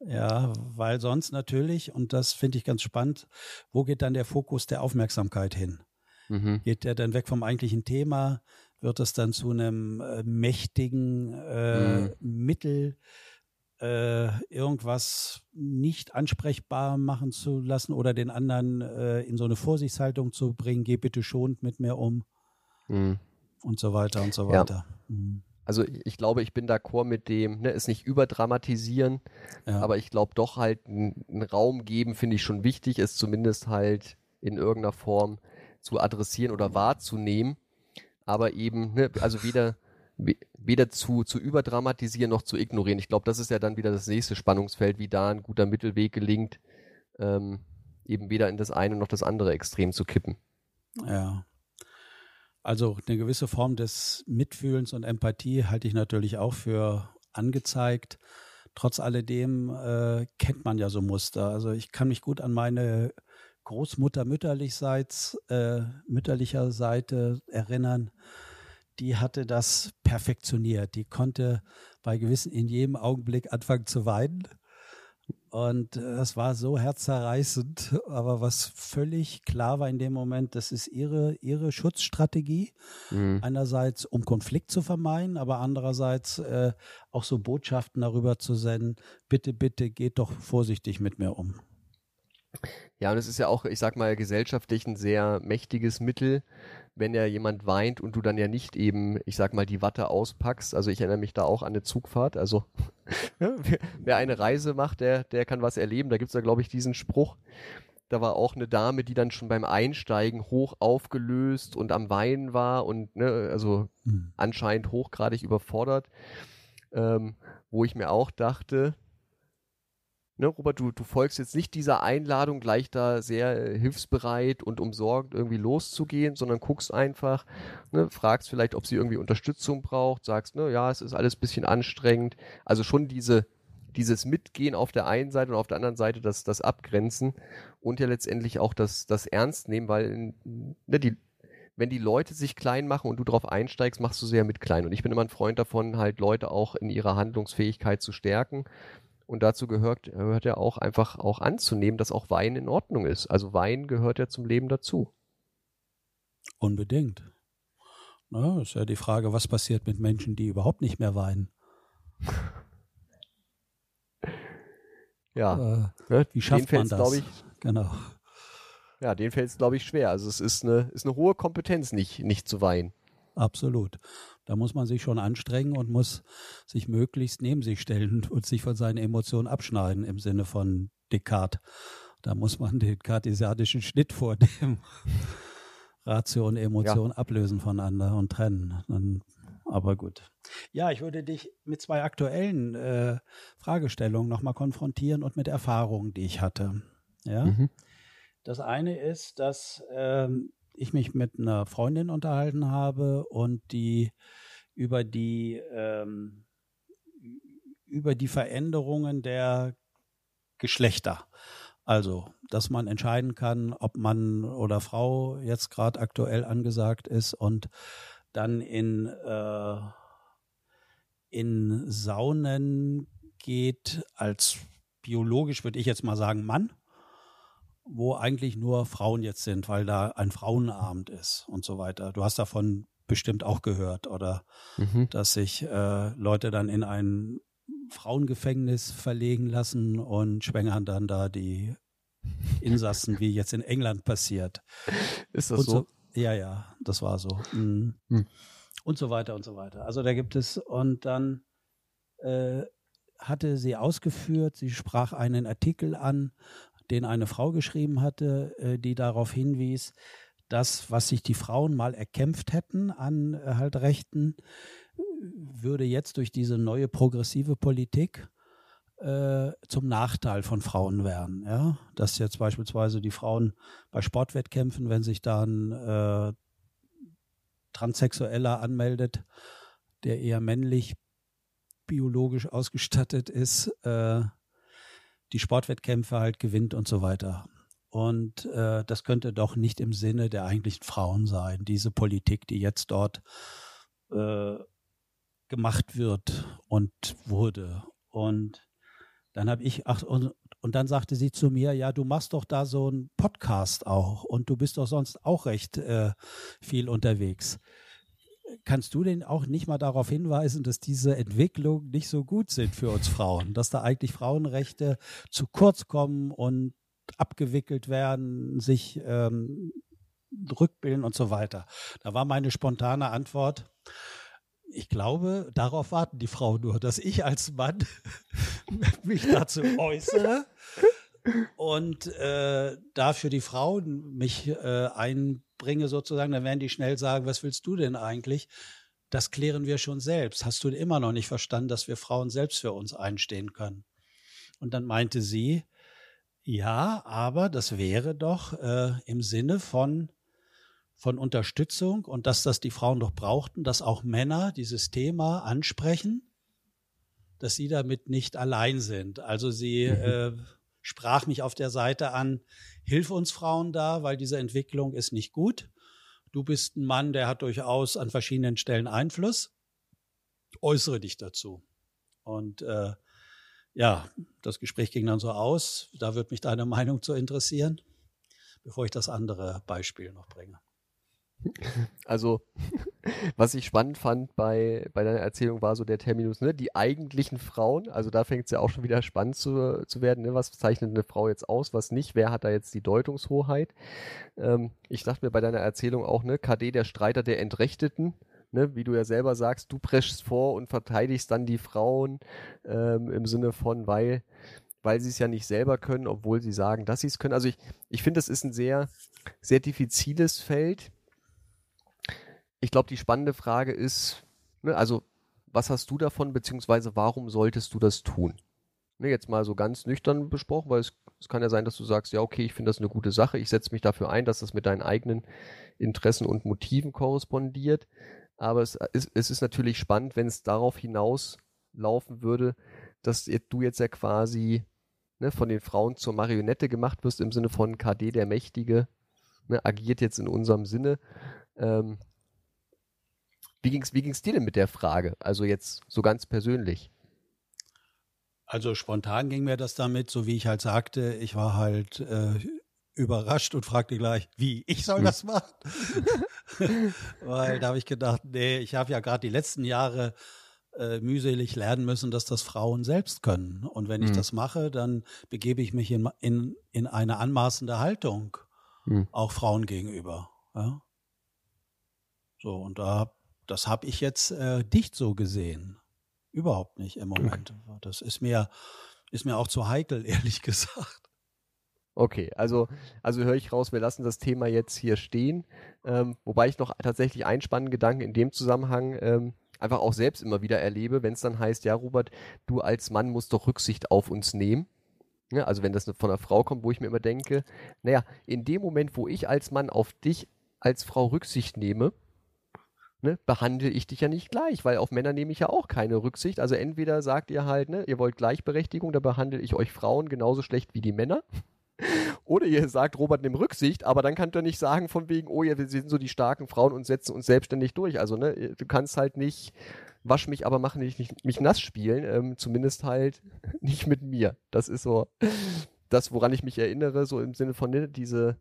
[SPEAKER 3] Ja, weil sonst natürlich, und das finde ich ganz spannend, wo geht dann der Fokus der Aufmerksamkeit hin? Mhm. Geht der dann weg vom eigentlichen Thema? Wird es dann zu einem äh, mächtigen äh, mhm. Mittel, äh, irgendwas nicht ansprechbar machen zu lassen oder den anderen äh, in so eine Vorsichtshaltung zu bringen? Geh bitte schonend mit mir um. Mhm. Und so weiter und so weiter. Ja. Mhm
[SPEAKER 2] also ich glaube, ich bin d'accord mit dem, ne, es nicht überdramatisieren, ja. aber ich glaube doch halt einen Raum geben, finde ich schon wichtig, es zumindest halt in irgendeiner Form zu adressieren oder wahrzunehmen, aber eben, ne, also weder, weder zu, zu überdramatisieren noch zu ignorieren. Ich glaube, das ist ja dann wieder das nächste Spannungsfeld, wie da ein guter Mittelweg gelingt, ähm, eben weder in das eine noch das andere Extrem zu kippen.
[SPEAKER 3] Ja, also eine gewisse Form des Mitfühlens und Empathie halte ich natürlich auch für angezeigt. Trotz alledem äh, kennt man ja so Muster. Also ich kann mich gut an meine Großmutter mütterlichseits, äh, mütterlicher Seite erinnern. Die hatte das perfektioniert. Die konnte bei gewissen in jedem Augenblick anfangen zu weinen und äh, das war so herzzerreißend, aber was völlig klar war in dem Moment, das ist ihre, ihre Schutzstrategie. Mhm. Einerseits, um Konflikt zu vermeiden, aber andererseits äh, auch so Botschaften darüber zu senden, bitte, bitte geht doch vorsichtig mit mir um.
[SPEAKER 2] Ja, und es ist ja auch, ich sag mal, gesellschaftlich ein sehr mächtiges Mittel, wenn ja jemand weint und du dann ja nicht eben, ich sag mal, die Watte auspackst. Also ich erinnere mich da auch an eine Zugfahrt. Also wer eine Reise macht, der, der kann was erleben. Da gibt's ja, glaube ich, diesen Spruch. Da war auch eine Dame, die dann schon beim Einsteigen hoch aufgelöst und am Weinen war und ne, also hm. anscheinend hochgradig überfordert. Ähm, wo ich mir auch dachte, ne, Robert, du, du folgst jetzt nicht dieser Einladung, gleich da sehr äh, hilfsbereit und umsorgt irgendwie loszugehen, sondern guckst einfach, ne, fragst vielleicht, ob sie irgendwie Unterstützung braucht, sagst, ne, ja, es ist alles ein bisschen anstrengend. Also schon diese, dieses Mitgehen auf der einen Seite und auf der anderen Seite das, das Abgrenzen und ja letztendlich auch das, das Ernst nehmen, weil ne, die, wenn die Leute sich klein machen und du darauf einsteigst, machst du ja mit klein. Und ich bin immer ein Freund davon, halt Leute auch in ihrer Handlungsfähigkeit zu stärken und dazu gehört, gehört ja auch einfach auch anzunehmen, dass auch Wein in Ordnung ist. Also Wein gehört ja zum Leben dazu.
[SPEAKER 3] Unbedingt. Na, ist ja die Frage, was passiert mit Menschen, die überhaupt nicht mehr weinen?
[SPEAKER 2] ja.
[SPEAKER 3] Äh, ne, wie schafft man das?
[SPEAKER 2] Ich,
[SPEAKER 3] genau.
[SPEAKER 2] Ja, den fällt es, glaube ich, schwer. Also es ist eine, ist eine hohe Kompetenz, nicht, nicht zu weinen.
[SPEAKER 3] Absolut. Da muss man sich schon anstrengen und muss sich möglichst neben sich stellen und sich von seinen Emotionen abschneiden im Sinne von Descartes. Da muss man den kartesianischen Schnitt vornehmen. Ratio und Emotion ja. ablösen voneinander und trennen. Dann, aber gut. Ja, ich würde dich mit zwei aktuellen äh, Fragestellungen nochmal konfrontieren und mit Erfahrungen, die ich hatte. Ja. Mhm. Das eine ist, dass ähm, ich mich mit einer Freundin unterhalten habe und die über die ähm, über die Veränderungen der Geschlechter. Also, dass man entscheiden kann, ob Mann oder Frau jetzt gerade aktuell angesagt ist und dann in, äh, in Saunen geht als biologisch, würde ich jetzt mal sagen, Mann wo eigentlich nur Frauen jetzt sind, weil da ein Frauenabend ist und so weiter. Du hast davon bestimmt auch gehört, oder mhm. dass sich äh, Leute dann in ein Frauengefängnis verlegen lassen und schwängern dann da die Insassen, wie jetzt in England passiert.
[SPEAKER 2] Ist das so? so?
[SPEAKER 3] Ja, ja, das war so. Mhm. Mhm. Und so weiter und so weiter. Also da gibt es, und dann äh, hatte sie ausgeführt, sie sprach einen Artikel an, den eine Frau geschrieben hatte, äh, die darauf hinwies, dass was sich die Frauen mal erkämpft hätten an äh, halt Rechten, würde jetzt durch diese neue progressive Politik äh, zum Nachteil von Frauen werden. Ja? Dass jetzt beispielsweise die Frauen bei Sportwettkämpfen, wenn sich dann äh, Transsexueller anmeldet, der eher männlich biologisch ausgestattet ist, äh, die Sportwettkämpfe halt gewinnt und so weiter. Und äh, das könnte doch nicht im Sinne der eigentlichen Frauen sein, diese Politik, die jetzt dort äh, gemacht wird und wurde. Und dann habe ich, ach, und, und dann sagte sie zu mir, ja, du machst doch da so einen Podcast auch und du bist doch sonst auch recht äh, viel unterwegs. Kannst du denn auch nicht mal darauf hinweisen, dass diese Entwicklungen nicht so gut sind für uns Frauen, dass da eigentlich Frauenrechte zu kurz kommen und abgewickelt werden, sich ähm, rückbilden und so weiter? Da war meine spontane Antwort, ich glaube, darauf warten die Frauen nur, dass ich als Mann mich dazu äußere und äh, dafür die Frauen mich äh, einbringe sozusagen, dann werden die schnell sagen, was willst du denn eigentlich? Das klären wir schon selbst. Hast du immer noch nicht verstanden, dass wir Frauen selbst für uns einstehen können? Und dann meinte sie, ja, aber das wäre doch äh, im Sinne von von Unterstützung und dass das die Frauen doch brauchten, dass auch Männer dieses Thema ansprechen, dass sie damit nicht allein sind. Also sie mhm. äh, sprach mich auf der Seite an, hilf uns Frauen da, weil diese Entwicklung ist nicht gut. Du bist ein Mann, der hat durchaus an verschiedenen Stellen Einfluss. Äußere dich dazu. Und äh, ja, das Gespräch ging dann so aus. Da wird mich deine Meinung zu interessieren, bevor ich das andere Beispiel noch bringe.
[SPEAKER 2] Also, was ich spannend fand bei, bei deiner Erzählung war so der Terminus, ne, die eigentlichen Frauen, also da fängt es ja auch schon wieder spannend zu, zu werden, ne, was zeichnet eine Frau jetzt aus, was nicht, wer hat da jetzt die Deutungshoheit. Ähm, ich dachte mir bei deiner Erzählung auch, ne, KD, der Streiter der Entrechteten, ne, wie du ja selber sagst, du preschst vor und verteidigst dann die Frauen ähm, im Sinne von, weil weil sie es ja nicht selber können, obwohl sie sagen, dass sie es können. Also ich, ich finde, das ist ein sehr, sehr diffiziles Feld ich glaube, die spannende Frage ist, ne, also was hast du davon, beziehungsweise warum solltest du das tun? Ne, jetzt mal so ganz nüchtern besprochen, weil es, es kann ja sein, dass du sagst, ja, okay, ich finde das eine gute Sache, ich setze mich dafür ein, dass das mit deinen eigenen Interessen und Motiven korrespondiert. Aber es ist, es ist natürlich spannend, wenn es darauf hinauslaufen würde, dass du jetzt ja quasi ne, von den Frauen zur Marionette gemacht wirst, im Sinne von KD der Mächtige, ne, agiert jetzt in unserem Sinne. Ähm, wie ging es wie ging's dir denn mit der Frage? Also jetzt so ganz persönlich.
[SPEAKER 3] Also spontan ging mir das damit, so wie ich halt sagte, ich war halt äh, überrascht und fragte gleich, wie, ich soll hm. das machen? Weil da habe ich gedacht, nee, ich habe ja gerade die letzten Jahre äh, mühselig lernen müssen, dass das Frauen selbst können. Und wenn ich hm. das mache, dann begebe ich mich in, in, in eine anmaßende Haltung, hm. auch Frauen gegenüber. Ja? So, und da das habe ich jetzt äh, nicht so gesehen. Überhaupt nicht im Moment. Das ist mir, ist mir auch zu heikel, ehrlich gesagt.
[SPEAKER 2] Okay, also, also höre ich raus, wir lassen das Thema jetzt hier stehen. Ähm, wobei ich noch tatsächlich einen spannenden Gedanken in dem Zusammenhang ähm, einfach auch selbst immer wieder erlebe, wenn es dann heißt, ja, Robert, du als Mann musst doch Rücksicht auf uns nehmen. Ja, also wenn das von einer Frau kommt, wo ich mir immer denke, naja, in dem Moment, wo ich als Mann auf dich als Frau Rücksicht nehme, ne, behandle ich dich ja nicht gleich, weil auf Männer nehme ich ja auch keine Rücksicht. Also entweder sagt ihr halt, ne, ihr wollt Gleichberechtigung, da behandle ich euch Frauen genauso schlecht wie die Männer. Oder ihr sagt, Robert, nimm Rücksicht, aber dann könnt ihr nicht sagen von wegen, oh ja, wir sind so die starken Frauen und setzen uns selbstständig durch. Also, ne, du kannst halt nicht wasch mich, aber mach nicht, nicht mich nass spielen. Ähm, zumindest halt nicht mit mir. Das ist so das, woran ich mich erinnere, so im Sinne von ne, diese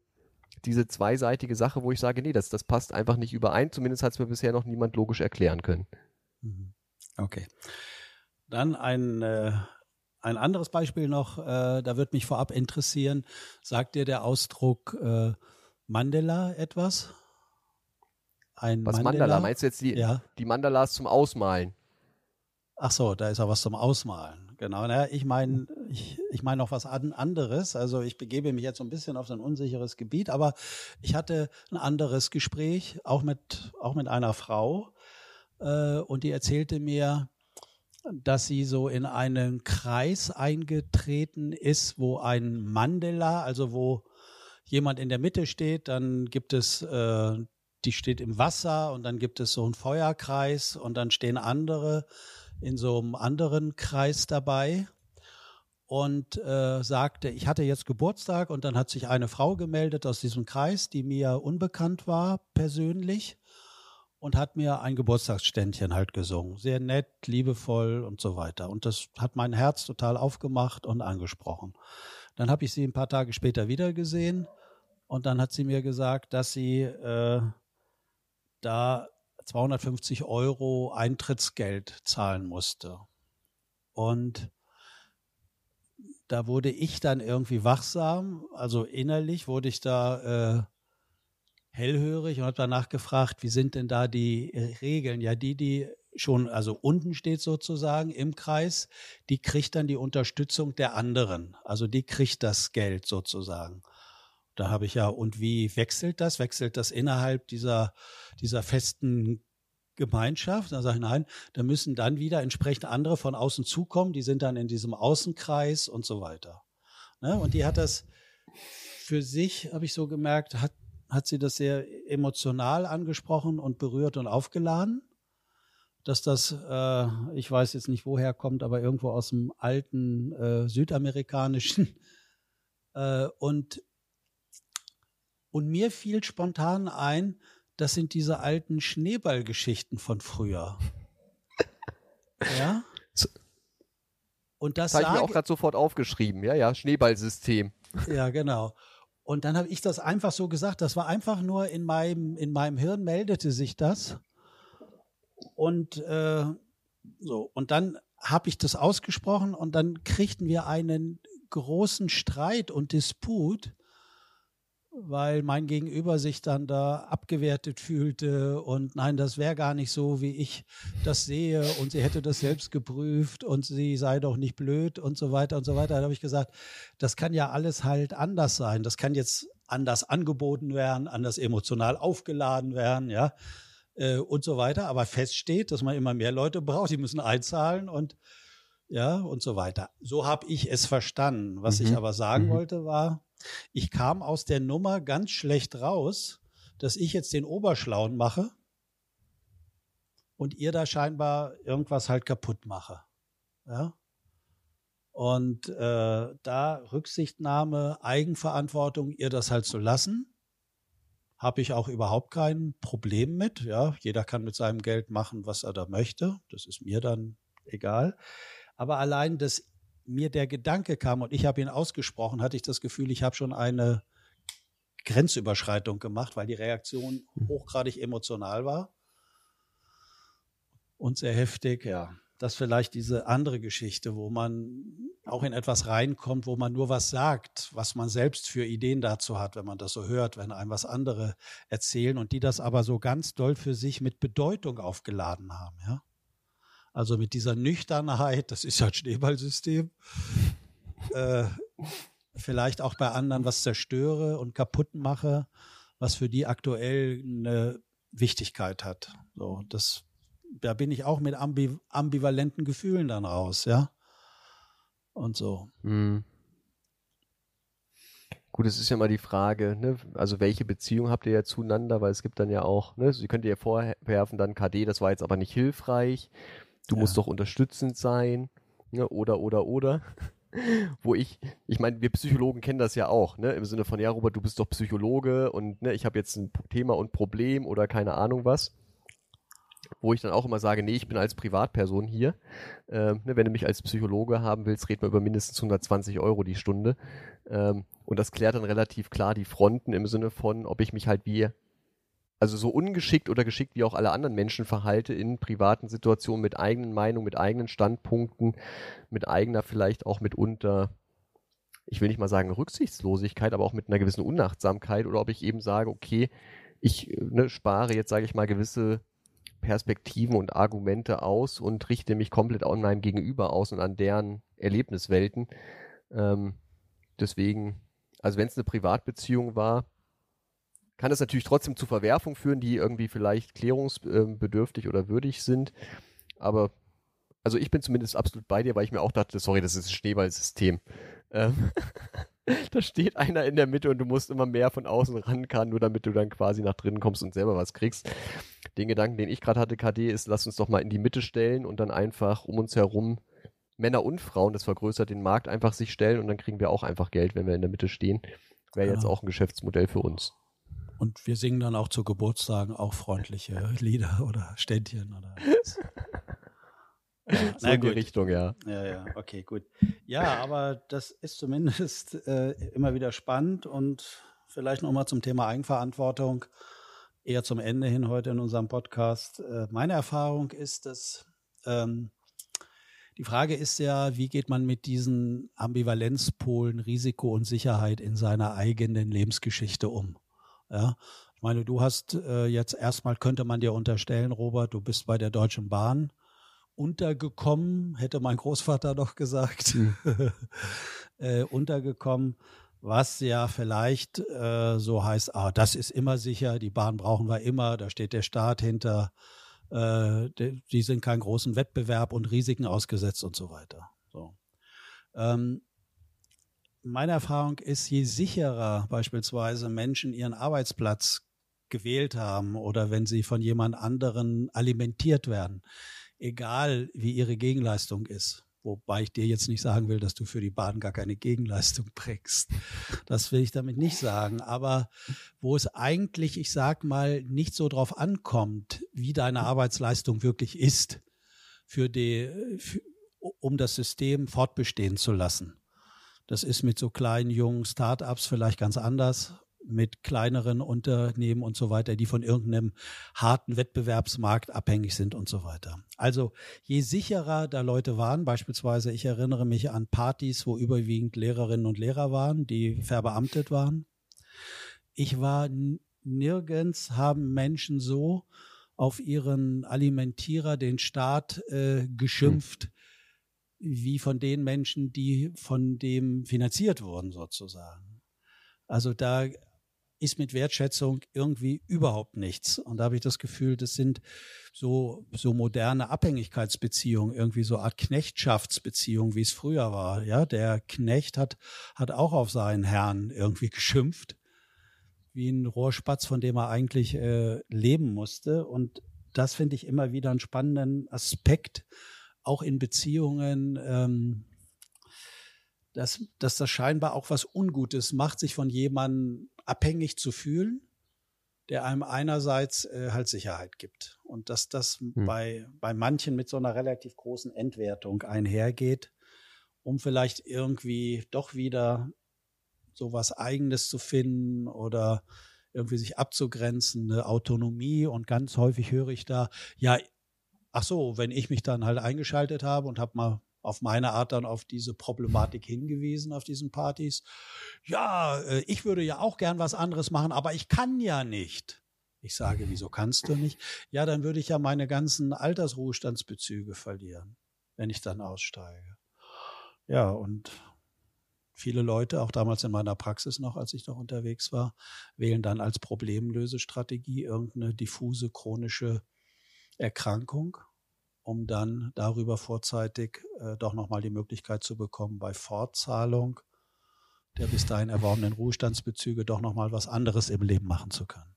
[SPEAKER 2] diese zweiseitige Sache, wo ich sage, nee, das, das passt einfach nicht überein. Zumindest hat es mir bisher noch niemand logisch erklären können.
[SPEAKER 3] Mhm. Okay. Dann ein, äh, ein anderes Beispiel noch, äh, da wird mich vorab interessieren. Sagt dir der Ausdruck äh, Mandela etwas?
[SPEAKER 2] Ein was Mandela? Mandala? Meinst du jetzt die, ja. die Mandalas zum Ausmalen?
[SPEAKER 3] Ach so, da ist auch was zum Ausmalen genau. Na, ich meine, ich, ich meine noch was anderes. Also ich begebe mich jetzt so ein bisschen auf so ein unsicheres Gebiet, aber ich hatte ein anderes Gespräch, auch mit, auch mit einer Frau, äh, und die erzählte mir, dass sie so in einen Kreis eingetreten ist, wo ein Mandela, also wo jemand in der Mitte steht, dann gibt es äh, die steht im Wasser und dann gibt es so einen Feuerkreis und dann stehen andere in so einem anderen Kreis dabei und äh, sagte, ich hatte jetzt Geburtstag und dann hat sich eine Frau gemeldet aus diesem Kreis, die mir unbekannt war persönlich und hat mir ein Geburtstagsständchen halt gesungen. Sehr nett, liebevoll und so weiter. Und das hat mein Herz total aufgemacht und angesprochen. Dann habe ich sie ein paar Tage später wieder gesehen und dann hat sie mir gesagt, dass sie äh, da 250 Euro Eintrittsgeld zahlen musste. Und da wurde ich dann irgendwie wachsam, also innerlich wurde ich da äh, hellhörig und habe danach gefragt, wie sind denn da die Regeln? Ja, die, die schon, also unten steht sozusagen im Kreis, die kriegt dann die Unterstützung der anderen. Also die kriegt das Geld sozusagen. Da habe ich ja, und wie wechselt das? Wechselt das innerhalb dieser, dieser festen Gemeinschaft? Da sage ich, nein, da müssen dann wieder entsprechend andere von außen zukommen, die sind dann in diesem Außenkreis und so weiter. Ne? Und die hat das für sich, habe ich so gemerkt, hat, hat sie das sehr emotional angesprochen und berührt und aufgeladen. Dass das, äh, ich weiß jetzt nicht woher kommt, aber irgendwo aus dem alten äh, südamerikanischen. Äh, und und mir fiel spontan ein, das sind diese alten Schneeballgeschichten von früher. Ja?
[SPEAKER 2] Und das, das habe ich mir auch gerade sofort aufgeschrieben. Ja, ja, Schneeballsystem.
[SPEAKER 3] Ja, genau. Und dann habe ich das einfach so gesagt. Das war einfach nur in meinem in meinem Hirn meldete sich das. Und äh, so und dann habe ich das ausgesprochen und dann kriegten wir einen großen Streit und Disput weil mein Gegenüber sich dann da abgewertet fühlte und nein, das wäre gar nicht so, wie ich das sehe und sie hätte das selbst geprüft und sie sei doch nicht blöd und so weiter und so weiter. Da habe ich gesagt, das kann ja alles halt anders sein. Das kann jetzt anders angeboten werden, anders emotional aufgeladen werden, ja, äh, und so weiter. Aber fest steht, dass man immer mehr Leute braucht, die müssen einzahlen und ja, und so weiter. So habe ich es verstanden. Was mhm. ich aber sagen mhm. wollte war, ich kam aus der Nummer ganz schlecht raus, dass ich jetzt den Oberschlauen mache und ihr da scheinbar irgendwas halt kaputt mache. Ja? Und äh, da Rücksichtnahme, Eigenverantwortung, ihr das halt zu lassen, habe ich auch überhaupt kein Problem mit. Ja, jeder kann mit seinem Geld machen, was er da möchte. Das ist mir dann egal. Aber allein das mir der Gedanke kam und ich habe ihn ausgesprochen, hatte ich das Gefühl, ich habe schon eine Grenzüberschreitung gemacht, weil die Reaktion hm. hochgradig emotional war und sehr heftig, ja. Das vielleicht diese andere Geschichte, wo man auch in etwas reinkommt, wo man nur was sagt, was man selbst für Ideen dazu hat, wenn man das so hört, wenn einem was andere erzählen und die das aber so ganz doll für sich mit Bedeutung aufgeladen haben, ja. Also mit dieser Nüchternheit, das ist ja ein Schneeballsystem, äh, vielleicht auch bei anderen was zerstöre und kaputt mache, was für die aktuell eine Wichtigkeit hat. So, das, da bin ich auch mit ambi ambivalenten Gefühlen dann raus, ja. Und so. Mhm.
[SPEAKER 2] Gut, es ist ja mal die Frage, ne? also welche Beziehung habt ihr ja zueinander, weil es gibt dann ja auch, ne? Sie könnt ja vorwerfen, dann KD, das war jetzt aber nicht hilfreich du ja. musst doch unterstützend sein, ne? oder, oder, oder. Wo ich, ich meine, wir Psychologen kennen das ja auch, ne? Im Sinne von, ja, Robert, du bist doch Psychologe und ne, ich habe jetzt ein Thema und Problem oder keine Ahnung was. Wo ich dann auch immer sage, nee, ich bin als Privatperson hier. Ähm, ne, wenn du mich als Psychologe haben willst, reden wir über mindestens 120 Euro die Stunde. Ähm, und das klärt dann relativ klar die Fronten im Sinne von, ob ich mich halt wie also so ungeschickt oder geschickt wie auch alle anderen Menschen verhalte in privaten Situationen mit eigenen Meinungen, mit eigenen Standpunkten, mit eigener vielleicht auch mitunter, ich will nicht mal sagen Rücksichtslosigkeit, aber auch mit einer gewissen Unachtsamkeit oder ob ich eben sage, okay, ich ne, spare jetzt, sage ich mal, gewisse Perspektiven und Argumente aus und richte mich komplett an meinem Gegenüber aus und an deren Erlebniswelten. Ähm, deswegen, also wenn es eine Privatbeziehung war, kann es natürlich trotzdem zu Verwerfungen führen, die irgendwie vielleicht klärungsbedürftig oder würdig sind. Aber also ich bin zumindest absolut bei dir, weil ich mir auch dachte, sorry, das ist ein Schneeballsystem. Ähm, da steht einer in der Mitte und du musst immer mehr von außen ran kann, nur damit du dann quasi nach drinnen kommst und selber was kriegst. Den Gedanken, den ich gerade hatte, KD, ist, lass uns doch mal in die Mitte stellen und dann einfach um uns herum Männer und Frauen, das vergrößert den Markt, einfach sich stellen und dann kriegen wir auch einfach Geld, wenn wir in der Mitte stehen. Wäre ja. jetzt auch ein Geschäftsmodell für uns.
[SPEAKER 3] Und wir singen dann auch zu Geburtstagen auch freundliche Lieder oder Ständchen oder
[SPEAKER 2] ja, so in die Richtung, ja.
[SPEAKER 3] Ja, ja, okay, gut. Ja, aber das ist zumindest äh, immer wieder spannend und vielleicht nochmal zum Thema Eigenverantwortung, eher zum Ende hin heute in unserem Podcast. Äh, meine Erfahrung ist, dass ähm, die Frage ist ja, wie geht man mit diesen Ambivalenzpolen Risiko und Sicherheit in seiner eigenen Lebensgeschichte um? Ja, ich meine, du hast äh, jetzt erstmal könnte man dir unterstellen, Robert, du bist bei der Deutschen Bahn untergekommen, hätte mein Großvater doch gesagt, mhm. äh, untergekommen, was ja vielleicht äh, so heißt, ah, das ist immer sicher, die Bahn brauchen wir immer, da steht der Staat hinter, äh, die, die sind keinen großen Wettbewerb und Risiken ausgesetzt und so weiter. So. Ähm, meine Erfahrung ist, je sicherer beispielsweise Menschen ihren Arbeitsplatz gewählt haben oder wenn sie von jemand anderen alimentiert werden, egal wie ihre Gegenleistung ist. Wobei ich dir jetzt nicht sagen will, dass du für die Bahn gar keine Gegenleistung bringst. Das will ich damit nicht sagen. Aber wo es eigentlich, ich sag mal, nicht so drauf ankommt, wie deine Arbeitsleistung wirklich ist, für die, für, um das System fortbestehen zu lassen. Das ist mit so kleinen, jungen Start-ups vielleicht ganz anders, mit kleineren Unternehmen und so weiter, die von irgendeinem harten Wettbewerbsmarkt abhängig sind und so weiter. Also je sicherer da Leute waren, beispielsweise ich erinnere mich an Partys, wo überwiegend Lehrerinnen und Lehrer waren, die verbeamtet waren. Ich war nirgends haben Menschen so auf ihren Alimentierer, den Staat, äh, geschimpft, wie von den Menschen, die von dem finanziert wurden, sozusagen. Also da ist mit Wertschätzung irgendwie überhaupt nichts. Und da habe ich das Gefühl, das sind so, so moderne Abhängigkeitsbeziehungen, irgendwie so Art Knechtschaftsbeziehungen, wie es früher war. Ja, der Knecht hat, hat auch auf seinen Herrn irgendwie geschimpft, wie ein Rohrspatz, von dem er eigentlich äh, leben musste. Und das finde ich immer wieder einen spannenden Aspekt, auch in Beziehungen, ähm, dass, dass das scheinbar auch was Ungutes macht, sich von jemandem abhängig zu fühlen, der einem einerseits äh, halt Sicherheit gibt. Und dass das hm. bei, bei manchen mit so einer relativ großen Entwertung einhergeht, um vielleicht irgendwie doch wieder so was Eigenes zu finden oder irgendwie sich abzugrenzen, eine Autonomie. Und ganz häufig höre ich da, ja, ach so, wenn ich mich dann halt eingeschaltet habe und habe mal auf meine Art dann auf diese Problematik hingewiesen auf diesen Partys. Ja, äh, ich würde ja auch gern was anderes machen, aber ich kann ja nicht. Ich sage, wieso kannst du nicht? Ja, dann würde ich ja meine ganzen Altersruhestandsbezüge verlieren, wenn ich dann aussteige. Ja, und viele Leute, auch damals in meiner Praxis noch, als ich noch unterwegs war, wählen dann als Problemlösestrategie irgendeine diffuse chronische Erkrankung um dann darüber vorzeitig äh, doch nochmal die Möglichkeit zu bekommen, bei Fortzahlung der bis dahin erworbenen Ruhestandsbezüge doch nochmal was anderes im Leben machen zu können.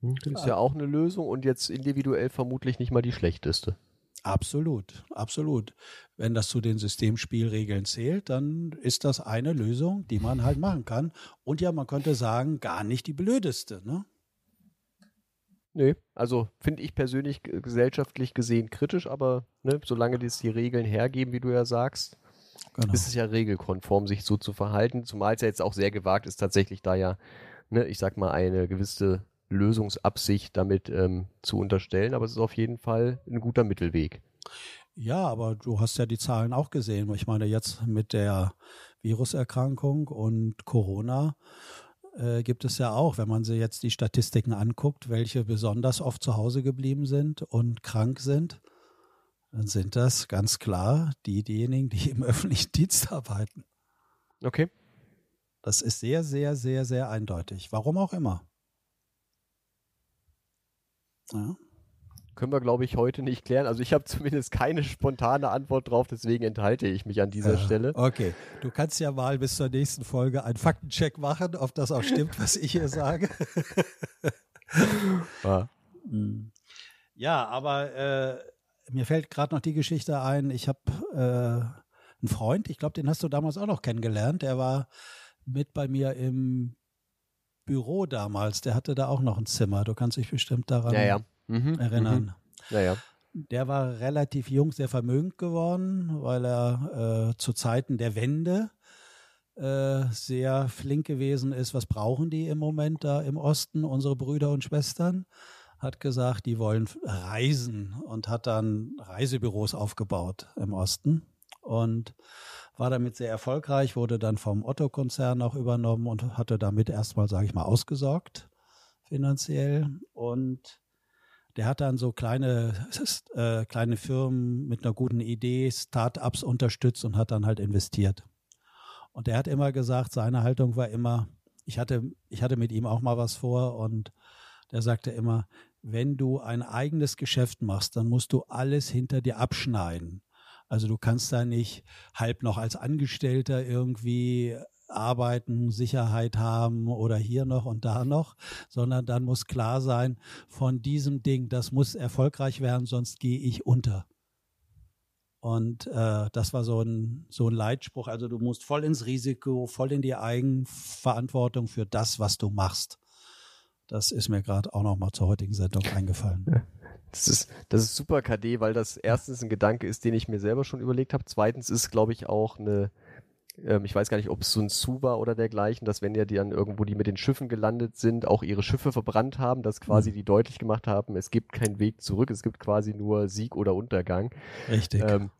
[SPEAKER 2] Hm, das ist ja auch eine Lösung und jetzt individuell vermutlich nicht mal die schlechteste.
[SPEAKER 3] Absolut, absolut. Wenn das zu den Systemspielregeln zählt, dann ist das eine Lösung, die man halt machen kann. Und ja, man könnte sagen, gar nicht die blödeste. Ne?
[SPEAKER 2] Nö, also finde ich persönlich gesellschaftlich gesehen kritisch, aber ne, solange das die Regeln hergeben, wie du ja sagst, genau. ist es ja regelkonform, sich so zu verhalten. Zumal es ja jetzt auch sehr gewagt ist, tatsächlich da ja, ne, ich sag mal, eine gewisse Lösungsabsicht damit ähm, zu unterstellen, aber es ist auf jeden Fall ein guter Mittelweg.
[SPEAKER 3] Ja, aber du hast ja die Zahlen auch gesehen. Ich meine, jetzt mit der Viruserkrankung und Corona äh, gibt es ja auch, wenn man sich jetzt die Statistiken anguckt, welche besonders oft zu Hause geblieben sind und krank sind, dann sind das ganz klar die, diejenigen, die im öffentlichen Dienst arbeiten.
[SPEAKER 2] Okay.
[SPEAKER 3] Das ist sehr, sehr, sehr, sehr eindeutig. Warum auch immer.
[SPEAKER 2] Ja. Können wir, glaube ich, heute nicht klären. Also ich habe zumindest keine spontane Antwort drauf, deswegen enthalte ich mich an dieser
[SPEAKER 3] ja,
[SPEAKER 2] Stelle.
[SPEAKER 3] Okay, du kannst ja mal bis zur nächsten Folge einen Faktencheck machen, ob das auch stimmt, was ich hier sage. ja. Hm. ja, aber äh, mir fällt gerade noch die Geschichte ein. Ich habe äh, einen Freund, ich glaube, den hast du damals auch noch kennengelernt. Der war mit bei mir im Büro damals. Der hatte da auch noch ein Zimmer. Du kannst dich bestimmt daran
[SPEAKER 2] ja, ja
[SPEAKER 3] mhm, erinnern. Mhm.
[SPEAKER 2] Ja, ja.
[SPEAKER 3] Der war relativ jung, sehr vermögend geworden, weil er äh, zu Zeiten der Wende äh, sehr flink gewesen ist. Was brauchen die im Moment da im Osten, unsere Brüder und Schwestern? Hat gesagt, die wollen reisen und hat dann Reisebüros aufgebaut im Osten und war damit sehr erfolgreich, wurde dann vom Otto-Konzern auch übernommen und hatte damit erstmal, sage ich mal, ausgesorgt finanziell und der hat dann so kleine, äh, kleine Firmen mit einer guten Idee, Start-ups unterstützt und hat dann halt investiert. Und der hat immer gesagt, seine Haltung war immer, ich hatte, ich hatte mit ihm auch mal was vor und der sagte immer, wenn du ein eigenes Geschäft machst, dann musst du alles hinter dir abschneiden. Also du kannst da nicht halb noch als Angestellter irgendwie arbeiten, Sicherheit haben oder hier noch und da noch, sondern dann muss klar sein, von diesem Ding, das muss erfolgreich werden, sonst gehe ich unter. Und äh, das war so ein, so ein Leitspruch. Also du musst voll ins Risiko, voll in die Eigenverantwortung für das, was du machst. Das ist mir gerade auch noch mal zur heutigen Sendung eingefallen.
[SPEAKER 2] Das ist, das ist super KD, weil das erstens ein Gedanke ist, den ich mir selber schon überlegt habe. Zweitens ist, glaube ich, auch eine, ähm, ich weiß gar nicht, ob es so ein Zoo war oder dergleichen, dass wenn ja die dann irgendwo, die mit den Schiffen gelandet sind, auch ihre Schiffe verbrannt haben, dass quasi mhm. die deutlich gemacht haben, es gibt keinen Weg zurück, es gibt quasi nur Sieg oder Untergang.
[SPEAKER 3] Richtig. Ähm,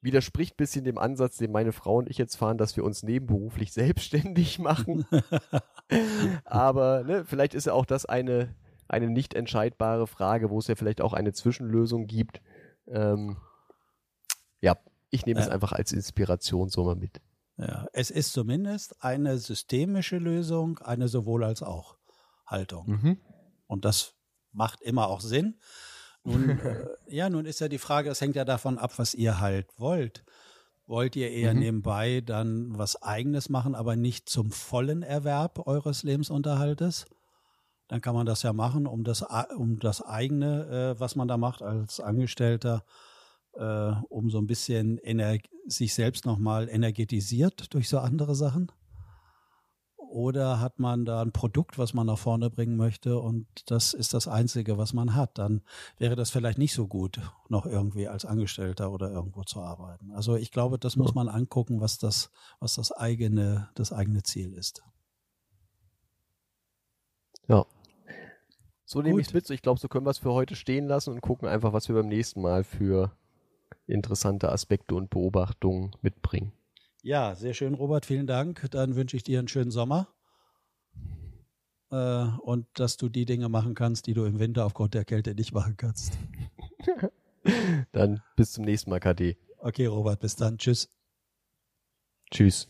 [SPEAKER 2] widerspricht bisschen dem Ansatz, den meine Frau und ich jetzt fahren, dass wir uns nebenberuflich selbstständig machen. Aber ne, vielleicht ist ja auch das eine, eine nicht entscheidbare Frage, wo es ja vielleicht auch eine Zwischenlösung gibt. Ähm, ja, ich nehme es einfach als Inspiration so mal mit.
[SPEAKER 3] Ja, es ist zumindest eine systemische Lösung, eine sowohl als auch Haltung. Mhm. Und das macht immer auch Sinn. Nun, äh, ja, nun ist ja die Frage, es hängt ja davon ab, was ihr halt wollt. Wollt ihr eher mhm. nebenbei dann was eigenes machen, aber nicht zum vollen Erwerb eures Lebensunterhaltes? Dann kann man das ja machen, um das, um das eigene, äh, was man da macht als Angestellter, äh, um so ein bisschen sich selbst nochmal energetisiert durch so andere Sachen? Oder hat man da ein Produkt, was man nach vorne bringen möchte und das ist das Einzige, was man hat? Dann wäre das vielleicht nicht so gut, noch irgendwie als Angestellter oder irgendwo zu arbeiten. Also ich glaube, das muss man angucken, was das, was das eigene, das eigene Ziel ist.
[SPEAKER 2] Ja. So nehme ich es mit. Ich glaube, so können wir es für heute stehen lassen und gucken einfach, was wir beim nächsten Mal für interessante Aspekte und Beobachtungen mitbringen.
[SPEAKER 3] Ja, sehr schön, Robert. Vielen Dank. Dann wünsche ich dir einen schönen Sommer. Äh, und dass du die Dinge machen kannst, die du im Winter aufgrund der Kälte nicht machen kannst.
[SPEAKER 2] dann bis zum nächsten Mal, KD.
[SPEAKER 3] Okay, Robert, bis dann. Tschüss.
[SPEAKER 2] Tschüss.